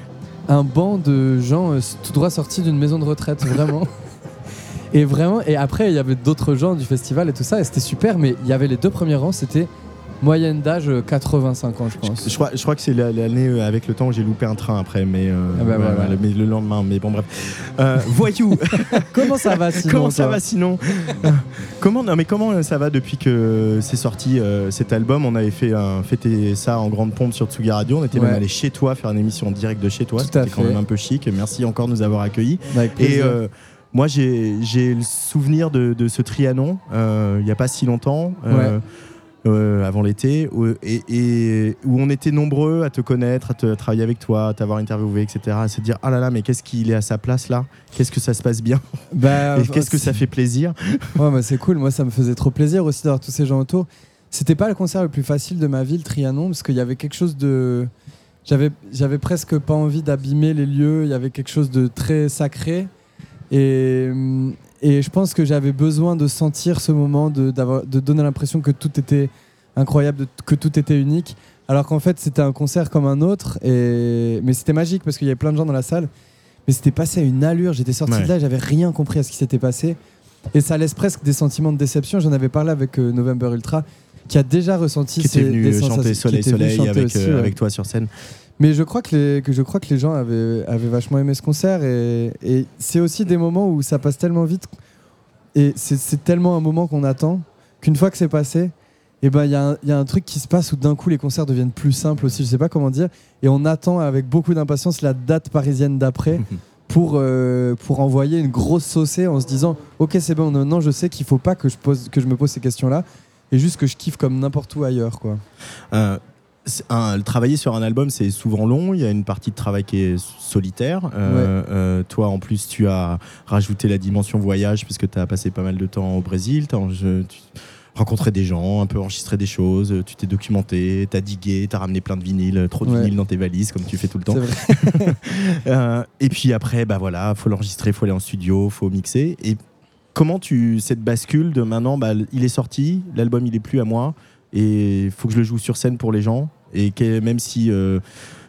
un banc de gens euh, tout droit sortis d'une maison de retraite, [LAUGHS] vraiment. Et vraiment, et après il y avait d'autres gens du festival et tout ça, et c'était super, mais il y avait les deux premiers rangs, c'était Moyenne d'âge euh, 85 ans, je pense. Je crois, je crois que c'est la- l'année euh, avec le temps où j'ai loupé un train après, mais, euh, Ah bah ouais, voilà. ouais, le, mais le lendemain. Mais bon, bref. Euh, voyou, [LAUGHS] Comment ça va sinon comment ça va sinon [LAUGHS] Comment non mais comment euh, ça va depuis que c'est sorti euh, cet album? On avait fait un, fêté ça en grande pompe sur Tsugi Radio. On était Ouais. même allé chez toi faire une émission en direct de chez toi. C'était quand même un peu chic. Merci encore de nous avoir accueillis. Avec Et plaisir. euh, moi, j'ai le souvenir de, de ce Trianon, euh, il n'y a pas si longtemps, euh, euh, avant l'été, où, et, et où on était nombreux à te connaître, à, te, à travailler avec toi, à t'avoir interviewé, etc. À se dire, ah là là, mais qu'est-ce qu'il est à sa place là? Qu'est-ce que ça se passe bien? Bah, Et qu'est-ce que ça fait plaisir? Ouais, bah, c'est cool. Moi, ça me faisait trop plaisir aussi d'avoir tous ces gens autour. C'était pas le concert le plus facile de ma vie, le Trianon, parce qu'il y avait quelque chose de. J'avais, j'avais presque pas envie d'abîmer les lieux. Il y avait quelque chose de très sacré. Et, hum, et je pense que j'avais besoin de sentir ce moment, de, donner l'impression que tout était incroyable, que tout était unique. Alors qu'en fait, c'était un concert comme un autre. Et... Mais c'était magique parce qu'il y avait plein de gens dans la salle. Mais c'était passé à une allure. J'étais sorti Ouais. de là, j'avais rien compris à ce qui s'était passé. Et ça laisse presque des sentiments de déception. J'en avais parlé avec euh, November Ultra, qui a déjà ressenti Qui était ces- venu des chanter Soleil Soleil chanter avec, aussi, euh, ouais. avec toi sur scène. Mais je crois que les, que je crois que les gens avaient, avaient vachement aimé ce concert. Et, et c'est aussi des moments où ça passe tellement vite. Et c'est tellement un moment qu'on attend qu'une fois que c'est passé, et ben il y, a un- il y a un truc qui se passe où d'un coup les concerts deviennent plus simples aussi. Je sais pas comment dire. Et on attend avec beaucoup d'impatience la date parisienne d'après. [LAUGHS] Pour, euh, pour envoyer une grosse saucée en se disant ok c'est bon maintenant je sais qu'il faut pas que je, pose, que je me pose ces questions là et juste que je kiffe comme n'importe où ailleurs quoi. Euh, un- travailler sur un album, c'est souvent long. Il y a une partie de travail qui est solitaire. Euh, euh, toi, en plus, tu as rajouté la dimension voyage puisque tu as passé pas mal de temps au Brésil. T'as je- tu rencontré des gens, un peu enregistré des choses. Tu t'es documenté, tu as digué, tu as ramené plein de vinyles, trop de Ouais. vinyles dans tes valises, comme tu fais tout le temps. Vrai. [LAUGHS] Euh, et puis après, bah voilà, faut l'enregistrer, faut aller en studio, faut mixer. Et comment tu cette bascule de maintenant, bah, il est sorti, l'album il est plus à moi, et faut que je le joue sur scène pour les gens. Et même si euh,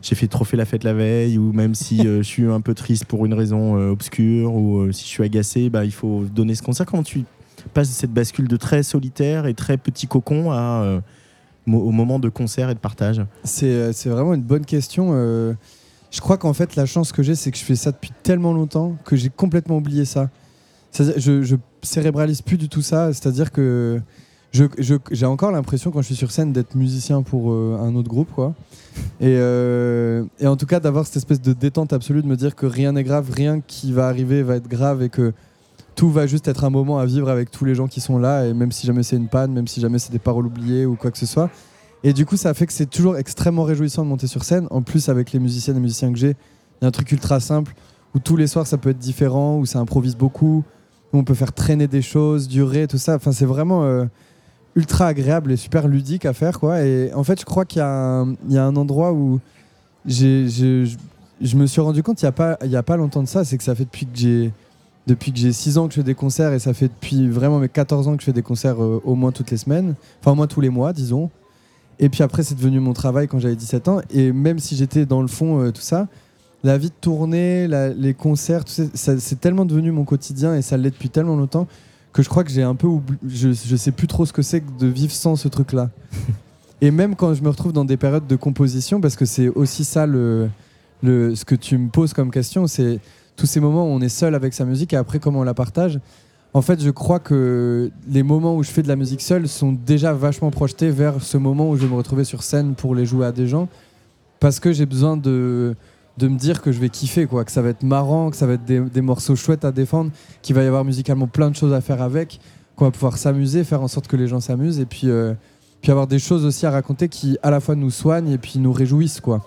j'ai fait trop fait la fête la veille, ou même si euh, je suis un peu triste pour une raison euh, obscure, ou si je suis agacé, bah, il faut donner ce concert. Comment tu passes de cette bascule de très solitaire et très petit cocon au moment de concert et de partage? C'est vraiment une bonne question. je crois qu'en fait, la chance que j'ai, c'est que je fais ça depuis tellement longtemps que j'ai complètement oublié ça. Je, je cérébralise plus du tout ça. C'est-à-dire que je- je- j'ai encore l'impression, quand je suis sur scène, d'être musicien pour euh, un autre groupe. Quoi. Et, euh, et en tout cas, d'avoir cette espèce de détente absolue, de me dire que rien n'est grave, rien qui va arriver va être grave et que tout va juste être un moment à vivre avec tous les gens qui sont là. Et même si jamais c'est une panne, même si jamais c'est des paroles oubliées ou quoi que ce soit. Et du coup, ça fait que c'est toujours extrêmement réjouissant de monter sur scène. En plus, avec les musiciennes et musiciens que j'ai, il y a un truc ultra simple où tous les soirs ça peut être différent, où ça improvise beaucoup, où on peut faire traîner des choses, durer, tout ça. Enfin, c'est vraiment euh, ultra agréable et super ludique à faire, quoi. Et en fait, je crois qu'il y, a un- endroit où je, me suis rendu compte il n'y a, pas- il y a pas longtemps de ça, c'est que ça fait depuis que j'ai. Depuis que j'ai 6 ans que je fais des concerts et ça fait depuis vraiment mes 14 ans que je fais des concerts euh, au moins toutes les semaines, enfin au moins tous les mois disons. Et puis après, c'est devenu mon travail quand j'avais 17 ans. Et même si j'étais dans le fond, euh, tout ça, la vie de tournée, les concerts, c'est tellement devenu mon quotidien et ça l'est depuis tellement longtemps que je crois que j'ai un peu oublié. Je, je sais plus trop ce que c'est que de vivre sans ce truc-là. [LAUGHS] et même quand je me retrouve dans des périodes de composition, parce que c'est aussi ça le, le, ce que tu me poses comme question, c'est tous ces moments où on est seul avec sa musique et après comment on la partage. En fait, je crois que les moments où je fais de la musique seule sont déjà vachement projetés vers ce moment où je vais me retrouver sur scène pour les jouer à des gens. Parce que j'ai besoin de, de me dire que je vais kiffer, quoi, que ça va être marrant, que ça va être des, des morceaux chouettes à défendre, qu'il va y avoir musicalement plein de choses à faire avec, qu'on va pouvoir s'amuser, faire en sorte que les gens s'amusent et puis, euh, puis avoir des choses aussi à raconter qui à la fois nous soignent et puis nous réjouissent, quoi.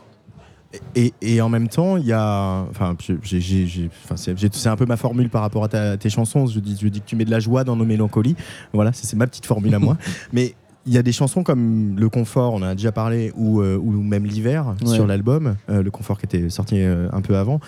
Et, et en même temps, il y a. Enfin, j'ai- j'ai- j'ai- enfin, c'est un peu ma formule par rapport à ta- tes chansons. Je dis, je dis que tu mets de la joie dans nos mélancolies. Voilà, c'est c'est ma petite formule à moi. [LAUGHS] Mais il y a des chansons comme Le Confort, on en a déjà parlé, ou, euh, ou même L'Hiver Ouais. sur l'album, euh, Le Confort qui était sorti euh, un peu avant,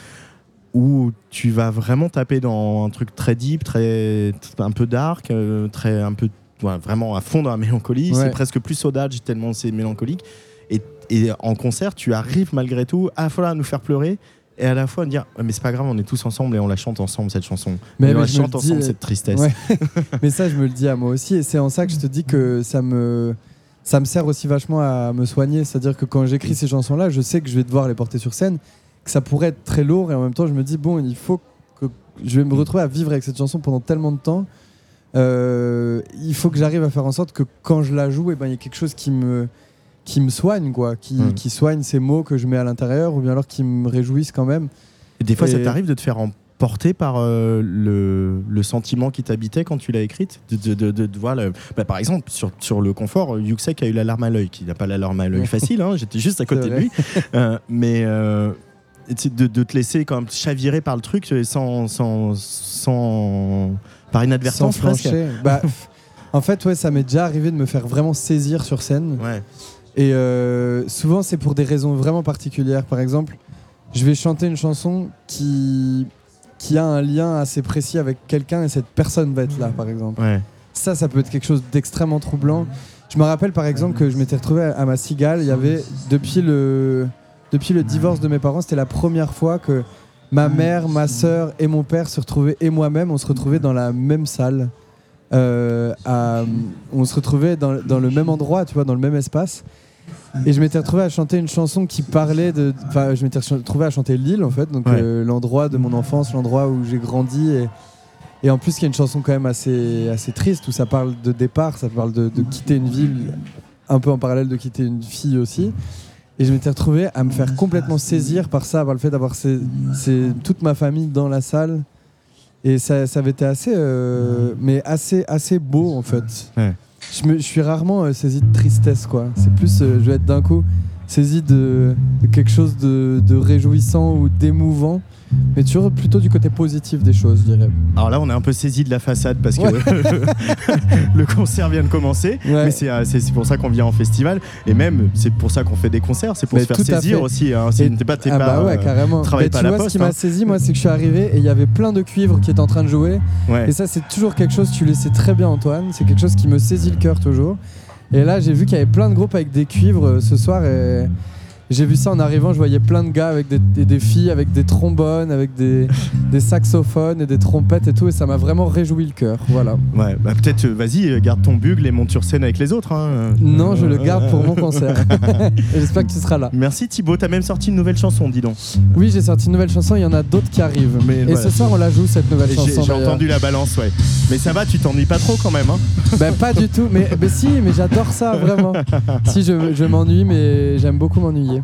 où tu vas vraiment taper dans un truc très deep, très, un peu dark, très, un peu, ouais, vraiment à fond dans la mélancolie. Ouais. C'est presque plus saudage tellement c'est mélancolique. Et, et en concert, tu arrives malgré tout à la fois à nous faire pleurer et à la fois dire mais c'est pas grave, on est tous ensemble et on la chante ensemble cette chanson. Mais- on la chante dis, ensemble euh, cette tristesse. Ouais. [LAUGHS] mais ça, je me le dis à moi aussi. Et c'est en ça que je te dis que ça me, ça me sert aussi vachement à me soigner. C'est-à-dire que quand j'écris ces chansons-là, je sais que je vais devoir les porter sur scène, que ça pourrait être très lourd et en même temps, je me dis, bon, il faut que je vais me retrouver à vivre avec cette chanson pendant tellement de temps. Euh, il faut que j'arrive à faire en sorte que quand je la joue, eh ben, il y a quelque chose qui me, qui me soigne, quoi, qui, Mm. qui soigne ces mots que je mets à l'intérieur ou bien alors qui me réjouissent quand même. Et des fois, ça t'arrive de te faire emporter par euh, le, le sentiment qui t'habitait quand tu l'as écrite? De, de, de- de- de voir le- bah, Par exemple, sur, sur le confort, Yuxek a eu l'alarme à l'œil, qui n'a pas l'alarme à l'œil facile, hein, j'étais juste à [LAUGHS] côté de lui. Euh, mais euh, de, te laisser quand même chavirer par le truc euh, sans. sans, sans par inadvertance Sans presque. Bah, [LAUGHS] en fait, ouais, ça m'est déjà arrivé de me faire vraiment saisir sur scène. Ouais. Et euh, souvent, c'est pour des raisons vraiment particulières. Par exemple, je vais chanter une chanson qui, qui a un lien assez précis avec quelqu'un et cette personne va être là, par exemple. Ouais. Ça, ça peut être quelque chose d'extrêmement troublant. Je me rappelle par exemple que je m'étais retrouvé à, ma cigale. Il y avait, depuis le, depuis le divorce de mes parents, c'était la première fois que ma mère, ma sœur et mon père se retrouvaient, et moi-même, on se retrouvait dans la même salle. Euh, à- on se retrouvait dans, dans le même endroit, tu vois, dans le même espace. Et je m'étais retrouvé à chanter une chanson qui parlait de. Enfin, je m'étais retrouvé à chanter Lille, en fait, donc Ouais. euh, l'endroit de mon enfance, l'endroit où j'ai grandi. Et, et en plus, il y a une chanson quand même assez, assez triste où ça parle de départ, ça parle de, de quitter une ville, un peu en parallèle de quitter une fille aussi. Et je m'étais retrouvé à me faire complètement saisir par ça, par le fait d'avoir toute ma famille dans la salle. Et ça, ça avait été assez, euh, mais assez, assez beau en fait. Ouais. Je, me- je suis rarement euh, saisi de tristesse, quoi. C'est plus, euh, je vais être d'un coup saisi de, de quelque chose de, de réjouissant ou d'émouvant, mais toujours plutôt du côté positif des choses, je dirais. Alors là, on est un peu saisi de la façade parce que [LAUGHS] le concert vient de commencer. Ouais. Mais c'est euh, c'est- pour ça qu'on vient en festival. Et même, c'est pour ça qu'on fait des concerts. C'est pour Mais se faire saisir aussi. Hein. C'est- Et- T'es pas, t'es ah pas, bah ouais, euh, carrément. Mais pas tu vois, poste. ce qui m'a hein. saisi, moi, c'est que je suis arrivé et il y avait plein de cuivres qui étaient en train de jouer. Ouais. Et ça, c'est toujours quelque chose, tu le sais très bien, Antoine, c'est quelque chose qui me saisit le cœur toujours. Et là, j'ai vu qu'il y avait plein de groupes avec des cuivres euh, ce soir et j'ai vu ça en arrivant. Je voyais plein de gars avec des, des- des filles, avec des trombones, avec des, [LAUGHS] des saxophones et des trompettes et tout. Et ça m'a vraiment réjoui le cœur. Voilà. Ouais, bah peut-être, euh, vas-y, euh, garde ton bugle et monte sur scène avec les autres. hein. Non, je le Euh, garde euh, pour mon concert. [LAUGHS] j'espère que tu seras là. Merci Thibaut, t'as même sorti une nouvelle chanson, dis donc. Oui, j'ai sorti une nouvelle chanson. Il y en a d'autres qui arrivent. Mais et voilà. ce soir, on la joue cette nouvelle chanson. j'ai entendu la balance, ouais. Mais ça va, tu t'ennuies pas trop quand même. Hein Ben pas du tout, mais, mais si, mais j'adore ça vraiment. [LAUGHS] si je, je m'ennuie, mais j'aime beaucoup m'ennuyer.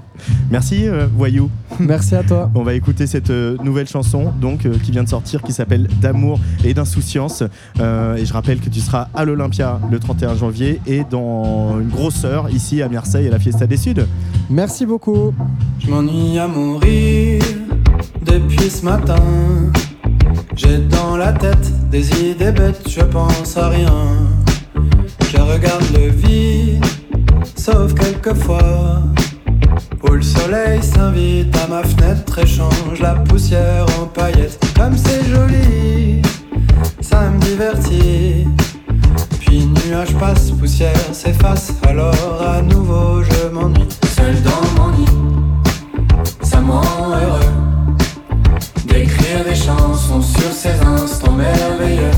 Merci, euh, Voyou. Merci à toi. On va écouter cette euh, nouvelle chanson donc euh, qui vient de sortir qui s'appelle D'amour et d'insouciance. Euh, et je rappelle que tu seras à l'Olympia le 31 janvier et dans une grosse heure ici à Marseille à la Fiesta des Suds. Merci beaucoup. Je m'ennuie à mourir depuis ce matin. J'ai dans la tête des idées bêtes, je pense à rien. Je regarde le vide, sauf quelquefois. Où le soleil s'invite à ma fenêtre et change la poussière en paillettes. Comme c'est joli, ça me divertit. Puis nuage passe, poussière s'efface, alors à nouveau je m'ennuie. Seul dans mon lit, ça me rend heureux d'écrire des chansons sur ces instants merveilleux.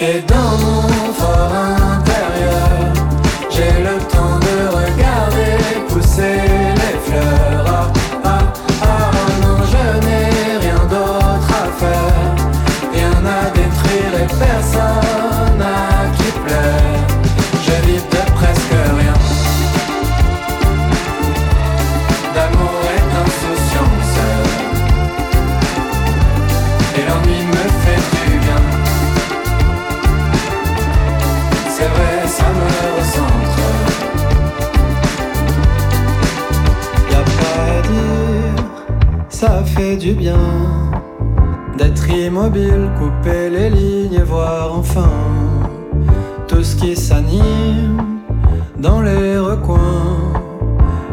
Et dans mon Couper les lignes et voir enfin tout ce qui s'anime dans les recoins.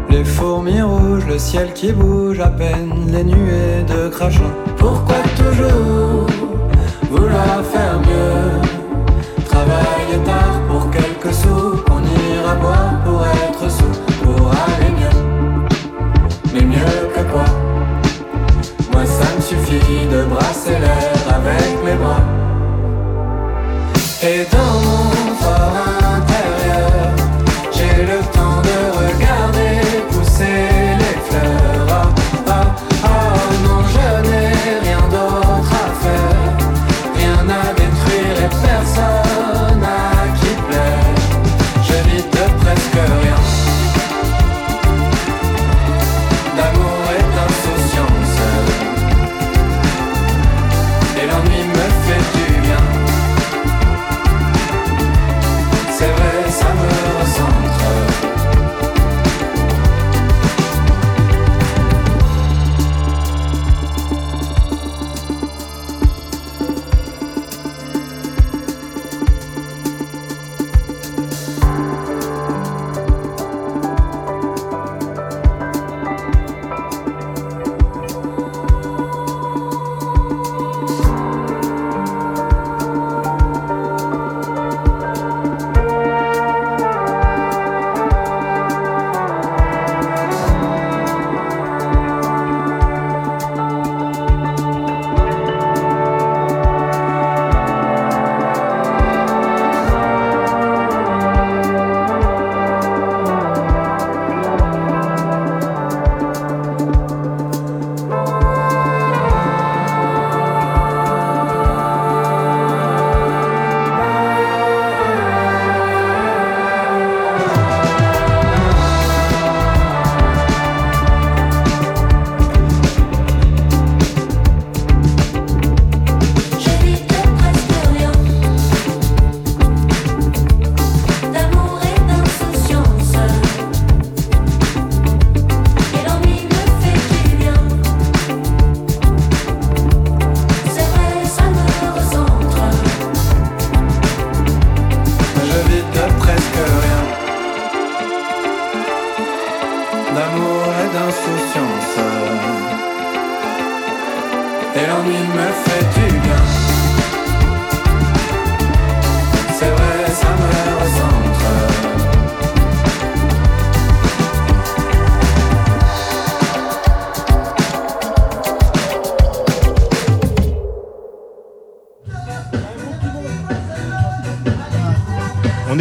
Les fourmis rouges, le ciel qui bouge à peine, les nuées de crachin. Pourquoi toujours vouloir faire mieux? Travailler tard pour quelques sous, qu'on ira boire pour être sous, pour aller mieux. Mais mieux que quoi? Moi ça me suffit de brasser l'air avec mes bras. Et dans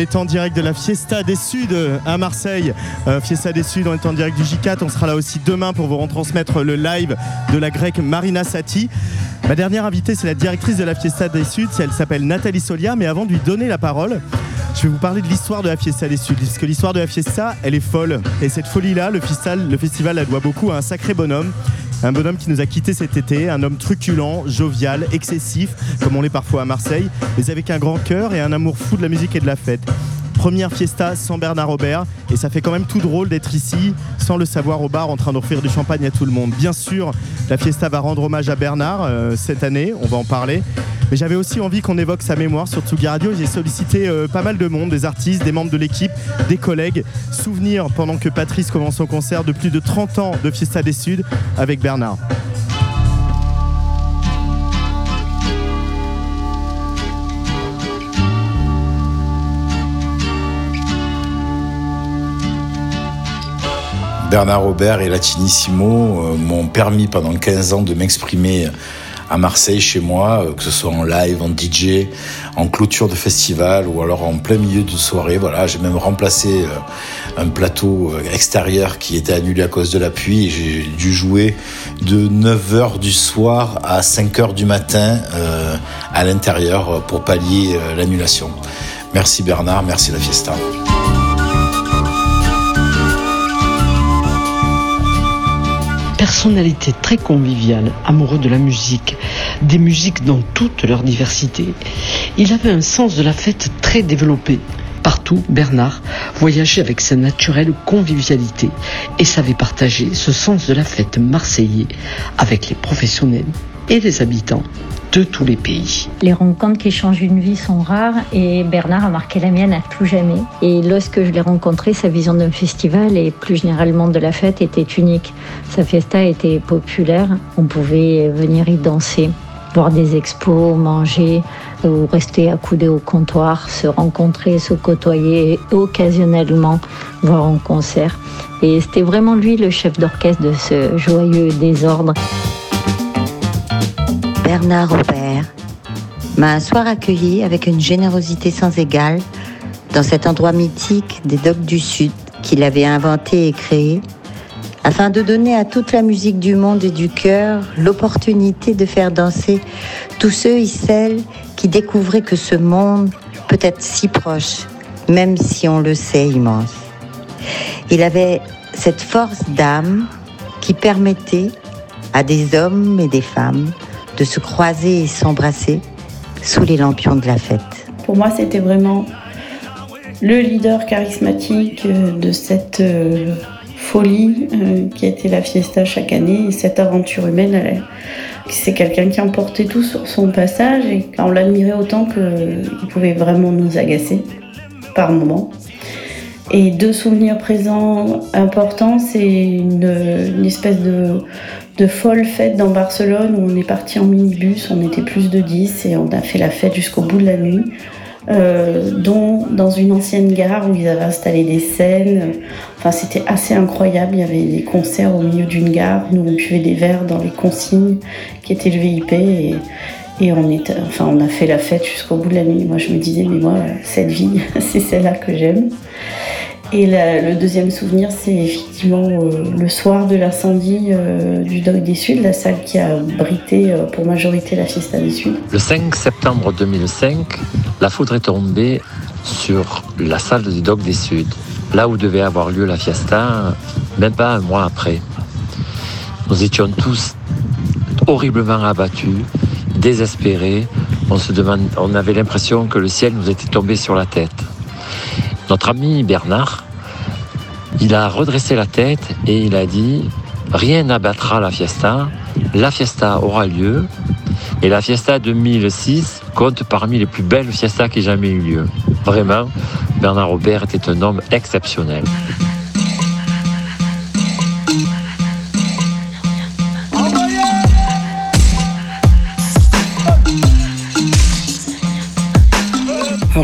est en direct de la Fiesta des Suds à Marseille. Euh, Fiesta des Suds, on est en direct du J4. On sera là aussi demain pour vous retransmettre le live de la grecque Marina Sati. Ma dernière invitée, c'est la directrice de la Fiesta des Suds. Elle s'appelle Nathalie Solia. Mais avant de lui donner la parole, je vais vous parler de l'histoire de la Fiesta des Suds. Parce que l'histoire de la Fiesta, elle est folle. Et cette folie-là, le festival, le festival la doit beaucoup à un sacré bonhomme. Un bonhomme qui nous a quittés cet été, un homme truculent, jovial, excessif, comme on l'est parfois à Marseille, mais avec un grand cœur et un amour fou de la musique et de la fête. Première fiesta sans Bernard Robert, et ça fait quand même tout drôle d'être ici, sans le savoir au bar, en train d'offrir du champagne à tout le monde. Bien sûr, la fiesta va rendre hommage à Bernard euh, cette année, on va en parler. Mais j'avais aussi envie qu'on évoque sa mémoire sur Tsugi Radio. J'ai sollicité euh, pas mal de monde, des artistes, des membres de l'équipe, des collègues. Souvenir pendant que Patrice commence son concert de plus de 30 ans de Fiesta des Suds avec Bernard. Bernard Robert et Latinissimo euh, m'ont permis pendant 15 ans de m'exprimer à Marseille chez moi, euh, que ce soit en live, en DJ, en clôture de festival ou alors en plein milieu de soirée. Voilà, j'ai même remplacé euh, un plateau extérieur qui était annulé à cause de la pluie et j'ai dû jouer de 9h du soir à 5h du matin à l'intérieur pour pallier l'annulation. Merci Bernard, merci la Fiesta. Personnalité très conviviale, amoureux de la musique, des musiques dans toute leur diversité. Il avait un sens de la fête très développé. Partout, Bernard voyageait avec sa naturelle convivialité et savait partager ce sens de la fête marseillais avec les professionnels et les habitants de tous les pays. Les rencontres qui changent une vie sont rares et Bernard a marqué la mienne à tout jamais. Et lorsque je l'ai rencontré, sa vision d'un festival et plus généralement de la fête était unique. Sa fiesta était populaire, on pouvait venir y danser, voir des expos, manger ou rester accoudé au comptoir, se rencontrer, se côtoyer occasionnellement voir un concert. Et c'était vraiment lui le chef d'orchestre de ce joyeux désordre. Bernard Robert m'a un soir accueilli avec une générosité sans égale dans cet endroit mythique des Docks du Sud qu'il avait inventé et créé afin de donner à toute la musique du monde et du cœur l'opportunité de faire danser tous ceux et celles qui découvraient que ce monde peut être si proche, même si on le sait immense. Il avait cette force d'âme qui permettait à des hommes et des femmes de se croiser et s'embrasser sous les lampions de la fête. Pour moi, c'était vraiment le leader charismatique euh, de cette euh, folie euh, qui été la fiesta chaque année et cette aventure humaine. C'est quelqu'un qui emportait tout sur son passage et on l'admirait autant qu'il pouvait vraiment nous agacer par moments. Et deux souvenirs présents importants, c'est une espèce de, de folle fête dans Barcelone où on est parti en minibus, on était plus de 10 et on a fait la fête jusqu'au bout de la nuit, euh, dont dans une ancienne gare où ils avaient installé des scènes. Enfin, c'était assez incroyable, il y avait des concerts au milieu d'une gare, nous on buvait des verres dans les consignes qui étaient le VIP et, on a fait la fête jusqu'au bout de la nuit. Moi je me disais, mais moi, cette vie, [LAUGHS] c'est celle-là que j'aime. Et le deuxième souvenir, c'est effectivement euh, le soir de l'incendie euh, du Doc des Suds, la salle qui a abrité euh, pour majorité la Fiesta des Suds. Le 5 septembre 2005, la foudre est tombée sur la salle du Doc des Suds, là où devait avoir lieu la fiesta, même pas un mois après. Nous étions tous horriblement abattus, désespérés. On, se on avait l'impression que le ciel nous était tombé sur la tête. Notre ami Bernard, il a redressé la tête et il a dit Rien n'abattra la fiesta, la fiesta aura lieu, et la Fiesta 2006 compte parmi les plus belles fiestas qui aient jamais eu lieu. Vraiment, Bernard Robert était un homme exceptionnel.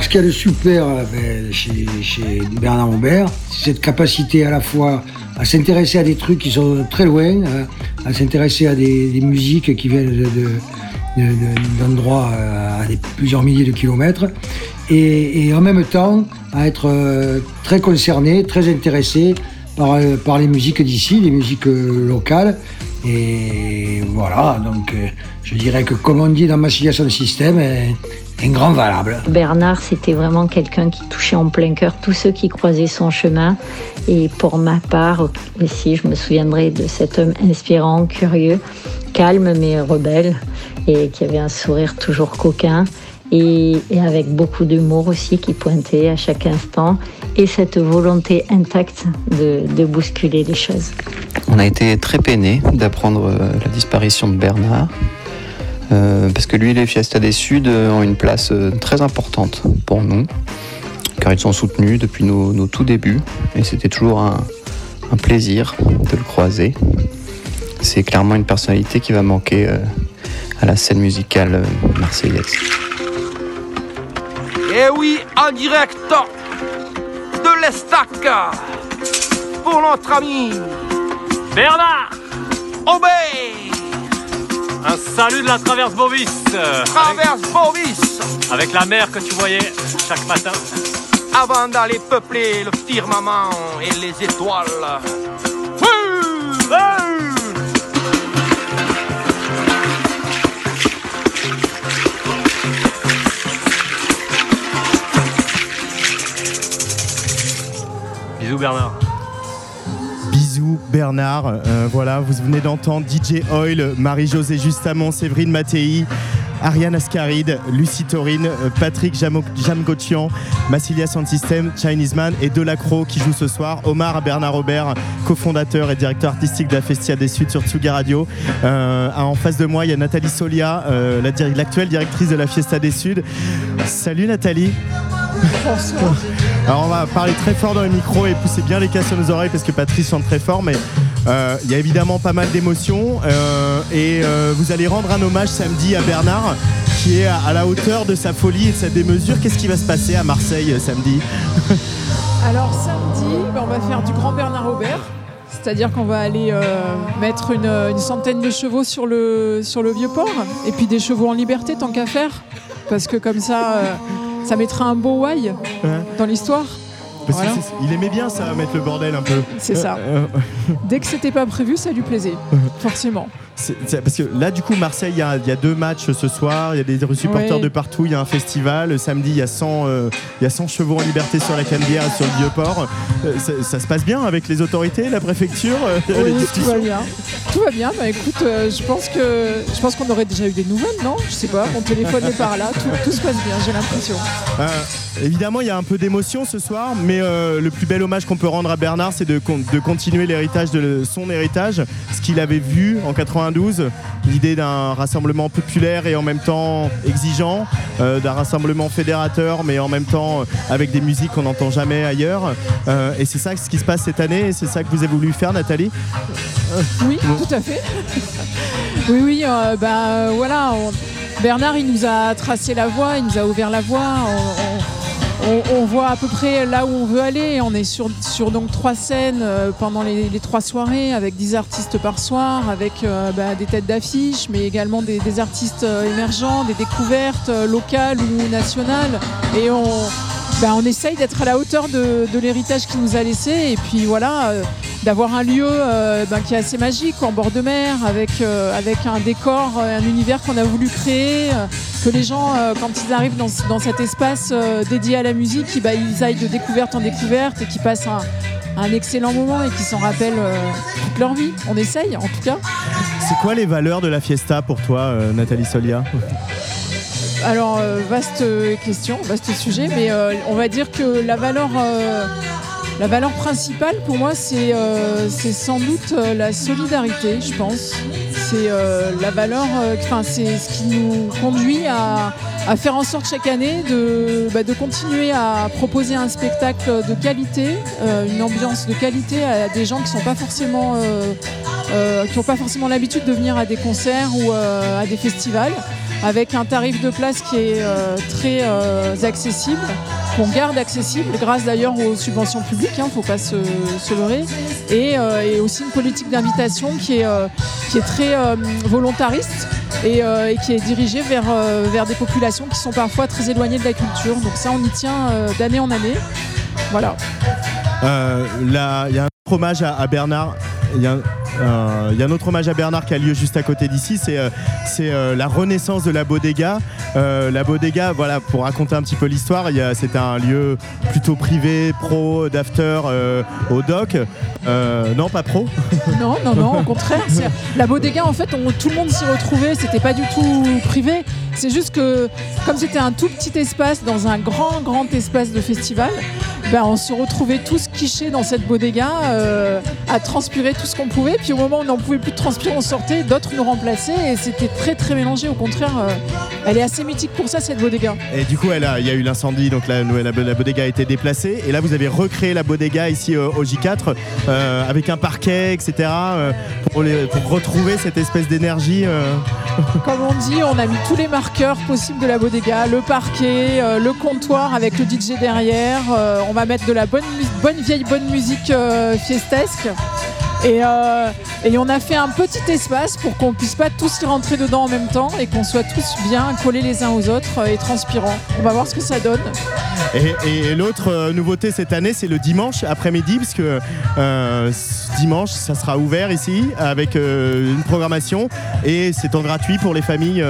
Alors, ce qu'il y a de super euh, ben, chez, Bernard Aubert, c'est cette capacité à la fois à s'intéresser à des trucs qui sont très loin, à, à s'intéresser à des, musiques qui viennent de- de- de- de- d'endroits euh, à plusieurs milliers de kilomètres, et, en même temps à être euh, très concerné, très intéressé par, les musiques d'ici, les musiques locales. Et voilà, donc je dirais que comme on dit dans Massilia son système, un, un grand valable. Bernard, c'était vraiment quelqu'un qui touchait en plein cœur tous ceux qui croisaient son chemin. Et pour ma part aussi, je me souviendrai de cet homme inspirant, curieux, calme mais rebelle, et qui avait un sourire toujours coquin. Et, et avec beaucoup d'humour aussi, qui pointait à chaque instant, et cette volonté intacte de, de bousculer les choses. On a été très peinés d'apprendre euh, la disparition de Bernard, parce que lui les Fiesta des Suds euh, ont une place euh, très importante pour nous, car ils sont soutenus depuis nos, tout débuts, et c'était toujours un, plaisir de le croiser. C'est clairement une personnalité qui va manquer euh, à la scène musicale euh, marseillaise. Et oui, en direct de l'Estac pour notre ami Bernard Aubé Un salut de la traverse Bovis traverse Bovis Avec la mer que tu voyais chaque matin. avant d'aller peupler le firmament et les étoiles. Bisous Bernard. Bernard, Euh, voilà, vous venez d'entendre DJ Oil, Marie-Josée Justamont, Séverine Mattei, Ariane Ascaride, Lucie Taurine, euh, Patrick Jamgotian, Massilia System, Chinese Man et Delacro qui joue ce soir, Omar Bernard Robert, cofondateur et directeur artistique de la Festia des Suds sur Tsuga Radio. Euh, en face de moi, il y a Nathalie Solia, l'actuelle directrice de la Fiesta des Suds. Salut Nathalie. Alors on va parler très fort dans le micro et pousser bien les casses sur nos oreilles parce que Patrice chante très fort, mais euh, il y a évidemment pas mal d'émotions euh, et euh, vous allez rendre un hommage samedi à Bernard qui est à, la hauteur de sa folie et de sa démesure. Qu'est-ce qui va se passer à Marseille samedi? [LAUGHS] Alors samedi, ben, on va faire du grand Bernard Aubert. C'est-à-dire qu'on va aller mettre une, centaine de chevaux sur le, sur le vieux port et puis des chevaux en liberté tant qu'à faire. Parce que comme ça, ça mettra un beau why dans l'histoire. Parce Voilà. aimait bien ça, mettre le bordel un peu. C'est ça. Euh, euh, Dès que c'était pas prévu, ça lui plaisait. Forcément. Parce que là, du coup, Marseille, il y, a- il y a deux matchs ce soir. Il y a des supporters Oui. de partout. Il y a un festival. Samedi, il y, a 100, euh, y a 100 chevaux en liberté sur la Canebière et sur le Vieux-Port. Euh, ça, ça se passe bien avec les autorités, la préfecture euh, les tout va bien. Tout va bien. Bah écoute, euh, je pense que je pense qu'on aurait déjà eu des nouvelles, non? Je sais pas. Mon téléphone est par là. Tout, tout se passe bien. J'ai l'impression. Évidemment, il y a un peu d'émotion ce soir, mais le plus bel hommage qu'on peut rendre à Bernard, c'est de, de continuer l'héritage de son héritage, ce qu'il avait vu en 92, l'idée d'un rassemblement populaire et en même temps exigeant, euh, d'un rassemblement fédérateur, mais en même temps euh, avec des musiques qu'on n'entend jamais ailleurs. Euh, et c'est ça ce qui se passe cette année, et c'est ça que vous avez voulu faire, Nathalie? Oui, tout à fait. [LAUGHS] oui, oui, euh, bah voilà. on- Bernard, il nous a tracé la voie, il nous a ouvert la voie. On, on- on- voit à peu près là où on veut aller. On est sur, donc trois scènes euh, pendant les, trois soirées avec 10 artistes par soir, avec euh, bah, des têtes d'affiche, mais également des, des artistes euh, émergents, des découvertes locales ou nationales. Et on, bah, on essaye d'être à la hauteur de, l'héritage qu'il nous a laissé. Et puis voilà, euh, d'avoir un lieu euh, ben, qui est assez magique, en bord de mer, avec, euh, un décor, un univers qu'on a voulu créer. que les gens, quand ils arrivent dans, ce- dans cet espace dédié à la musique, ils, bah, ils aillent de découverte en découverte et qu'ils passent un, un excellent moment et qu'ils s'en rappellent toute leur vie. On essaye, en tout cas. C'est quoi les valeurs de la fiesta pour toi, Nathalie Solia? Alors, euh, vaste question, vaste sujet, mais euh, on va dire que la valeur, euh, la valeur principale pour moi, c'est sans doute la solidarité, je pense. C'est la valeur, enfin, c'est ce qui nous conduit à, à faire en sorte chaque année de, bah, de continuer à proposer un spectacle de qualité, une ambiance de qualité à des gens qui sont pas forcément, qui n'ont pas forcément l'habitude de venir à des concerts ou à des festivals. Avec un tarif de place qui est euh, très euh, accessible, qu'on garde accessible, grâce d'ailleurs aux subventions publiques, il ne faut pas se, leurrer, et, euh, et aussi une politique d'invitation qui, est, très volontariste et, qui est dirigée vers, vers des populations qui sont parfois très éloignées de la culture. Donc ça, on y tient d'année en année. Voilà. Là, il y a un hommage à Bernard. Il y, a un- euh, il y a un autre hommage à Bernard qui a lieu juste à côté d'ici. C'est euh, euh, la renaissance de la Bodega. La Bodega, voilà, pour raconter un petit peu l'histoire, c'était un lieu plutôt privé, pro, d'after au doc. Non, pas pro. Non, non, non, au contraire. La bodega, en fait, tout le monde s'y retrouvait. C'était pas du tout privé. C'est juste que, comme c'était un tout petit espace dans un grand, grand espace de festival, ben, on se retrouvait tous quichés dans cette bodega euh, à transpirer tout ce qu'on pouvait. Puis au moment où on n'en pouvait plus de transpirer, on sortait, d'autres nous remplaçaient. Et c'était très, très mélangé. Au contraire, euh, elle est assez mythique pour ça, cette bodega. Et du coup, elle a- il y a eu l'incendie, donc la, la, la bodega a été déplacée. Et là, vous avez recréé la bodega ici euh, au J4 euh, avec un parquet, etc. pour, les- pour retrouver cette espèce d'énergie. Comme on dit, on a mis tous les marqueurs possibles de la bodega, le parquet, euh, le comptoir avec le DJ derrière. euh, on va mettre de la bonne, bonne vieille bonne musique euh, fiestesque. Et, euh, et on a fait un petit espace pour qu'on puisse pas tous y rentrer dedans en même temps et qu'on soit tous bien collés les uns aux autres euh, et transpirants. On va voir ce que ça donne. Et, et l'autre euh, nouveauté cette année, c'est le dimanche après-midi, parce que euh, dimanche, ça sera ouvert ici avec euh, une programmation et c'est en gratuit pour les familles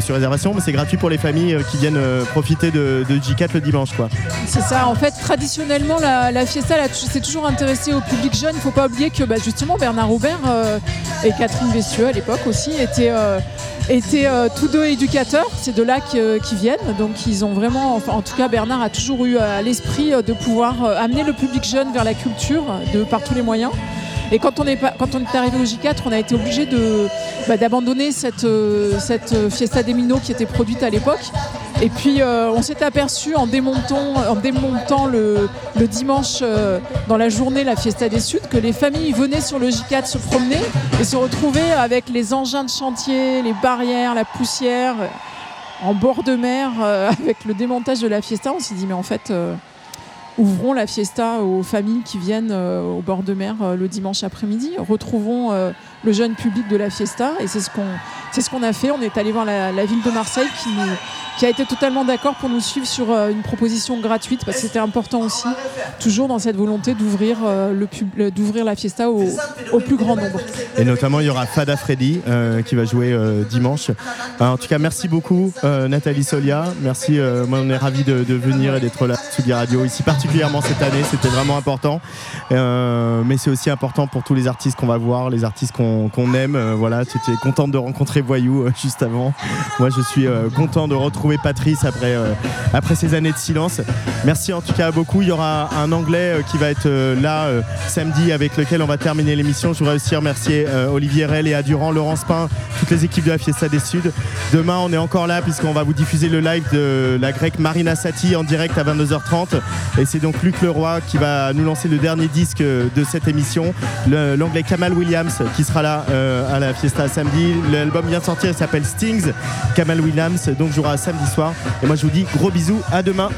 sur réservation, mais c'est gratuit pour les familles qui viennent profiter de, de J4 le dimanche, quoi. C'est ça, en fait, traditionnellement, la, la fiesta s'est toujours intéressée au public jeune. Il faut pas oublier bah, justement Bernard Robert euh, et Catherine Vessieux à l'époque aussi étaient, euh, euh, tous deux éducateurs. C'est de là qu'ils viennent. Donc ils ont vraiment, en tout cas Bernard a toujours eu à l'esprit de pouvoir amener le public jeune vers la culture de, par tous les moyens. Et quand on est, arrivé au J4, on a été obligé bah, d'abandonner cette, euh, euh, Fiesta des Minots qui était produite à l'époque. Et puis euh, on s'est aperçu en démontant, le, dimanche dans la journée la Fiesta des Suds que les familles venaient sur le J4 se promener et se retrouver avec les engins de chantier, les barrières, la poussière en bord de mer [LAUGHS] avec le démontage de la Fiesta. On s'est dit mais en fait ouvrons la fiesta aux familles qui viennent euh, au bord de mer euh, le dimanche après-midi. Retrouvons euh, le jeune public de la fiesta et c'est ce qu'on ce qu'on a fait. On est allé voir la, la ville de Marseille qui, nous- qui a été totalement d'accord pour nous suivre sur euh, une proposition gratuite parce que c'était important aussi, toujours dans cette volonté d'ouvrir euh, le le- d'ouvrir la fiesta au, plus grand nombre. Et notamment, il y aura Fada Freddy euh, qui va jouer euh, dimanche. Euh, en tout cas, merci beaucoup, euh, Nathalie Solia. Merci, euh, moi, on est ravis de, venir et d'être là, Tsugi Radio, ici particulièrement cette année. C'était vraiment important. Euh, mais c'est aussi important pour tous les artistes qu'on va voir, les artistes qu'on aime. Euh, voilà, tu étais contente de rencontrer Voyou euh, juste avant. Moi, je suis euh, content de retrouver Patrice après, euh, après ces années de silence. Merci en tout cas beaucoup. Il y aura un anglais euh, qui va être euh, là samedi avec lequel on va terminer l'émission. Je voudrais aussi remercier Olivier Rel et Adurand, Laurence Pain, toutes les équipes de la Fiesta des Suds. Demain, on est encore là puisqu'on va vous diffuser le live de la grecque Marina Sati en direct à 22h30. Et c'est donc Luc Leroy qui va nous lancer le dernier disque de cette émission, l'anglais Kamal Williams qui sera là à la Fiesta samedi. L'album vient de sortir, il s'appelle Stings, Kamal Williams, donc jouera samedi soir. Et moi je vous dis gros bisous, à demain.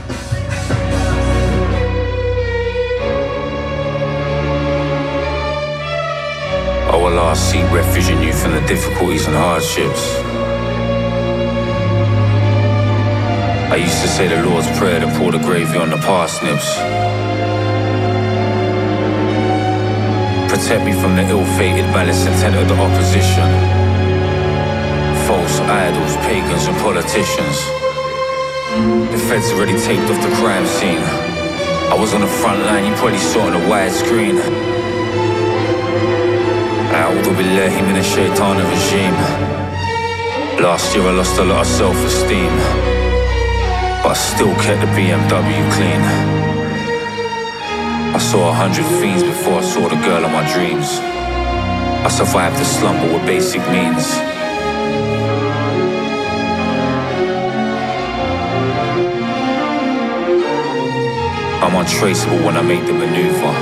I seek refuge in you from the difficulties and hardships. I used to say the Lord's Prayer to pour the gravy on the parsnips. Protect me from the ill-fated malice intent of the opposition. False idols, pagans, and politicians. The feds already taped off the crime scene. I was on the front line, you probably saw on a wide screen. A'udhu in min shaitan regime. Last year I lost a lot of self-esteem. But I still kept the BMW clean. I saw a hundred fiends before I saw the girl of my dreams. I survived the slumber with basic means. I'm untraceable when I make the maneuver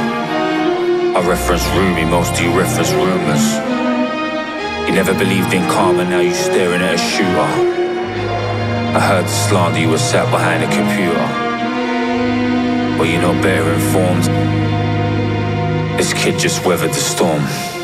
I reference Rumi, most you reference rumors. You never believed in karma, now you're staring at a shooter. I heard the slander you were sat behind a computer. But you're not better informed. This kid just weathered the storm.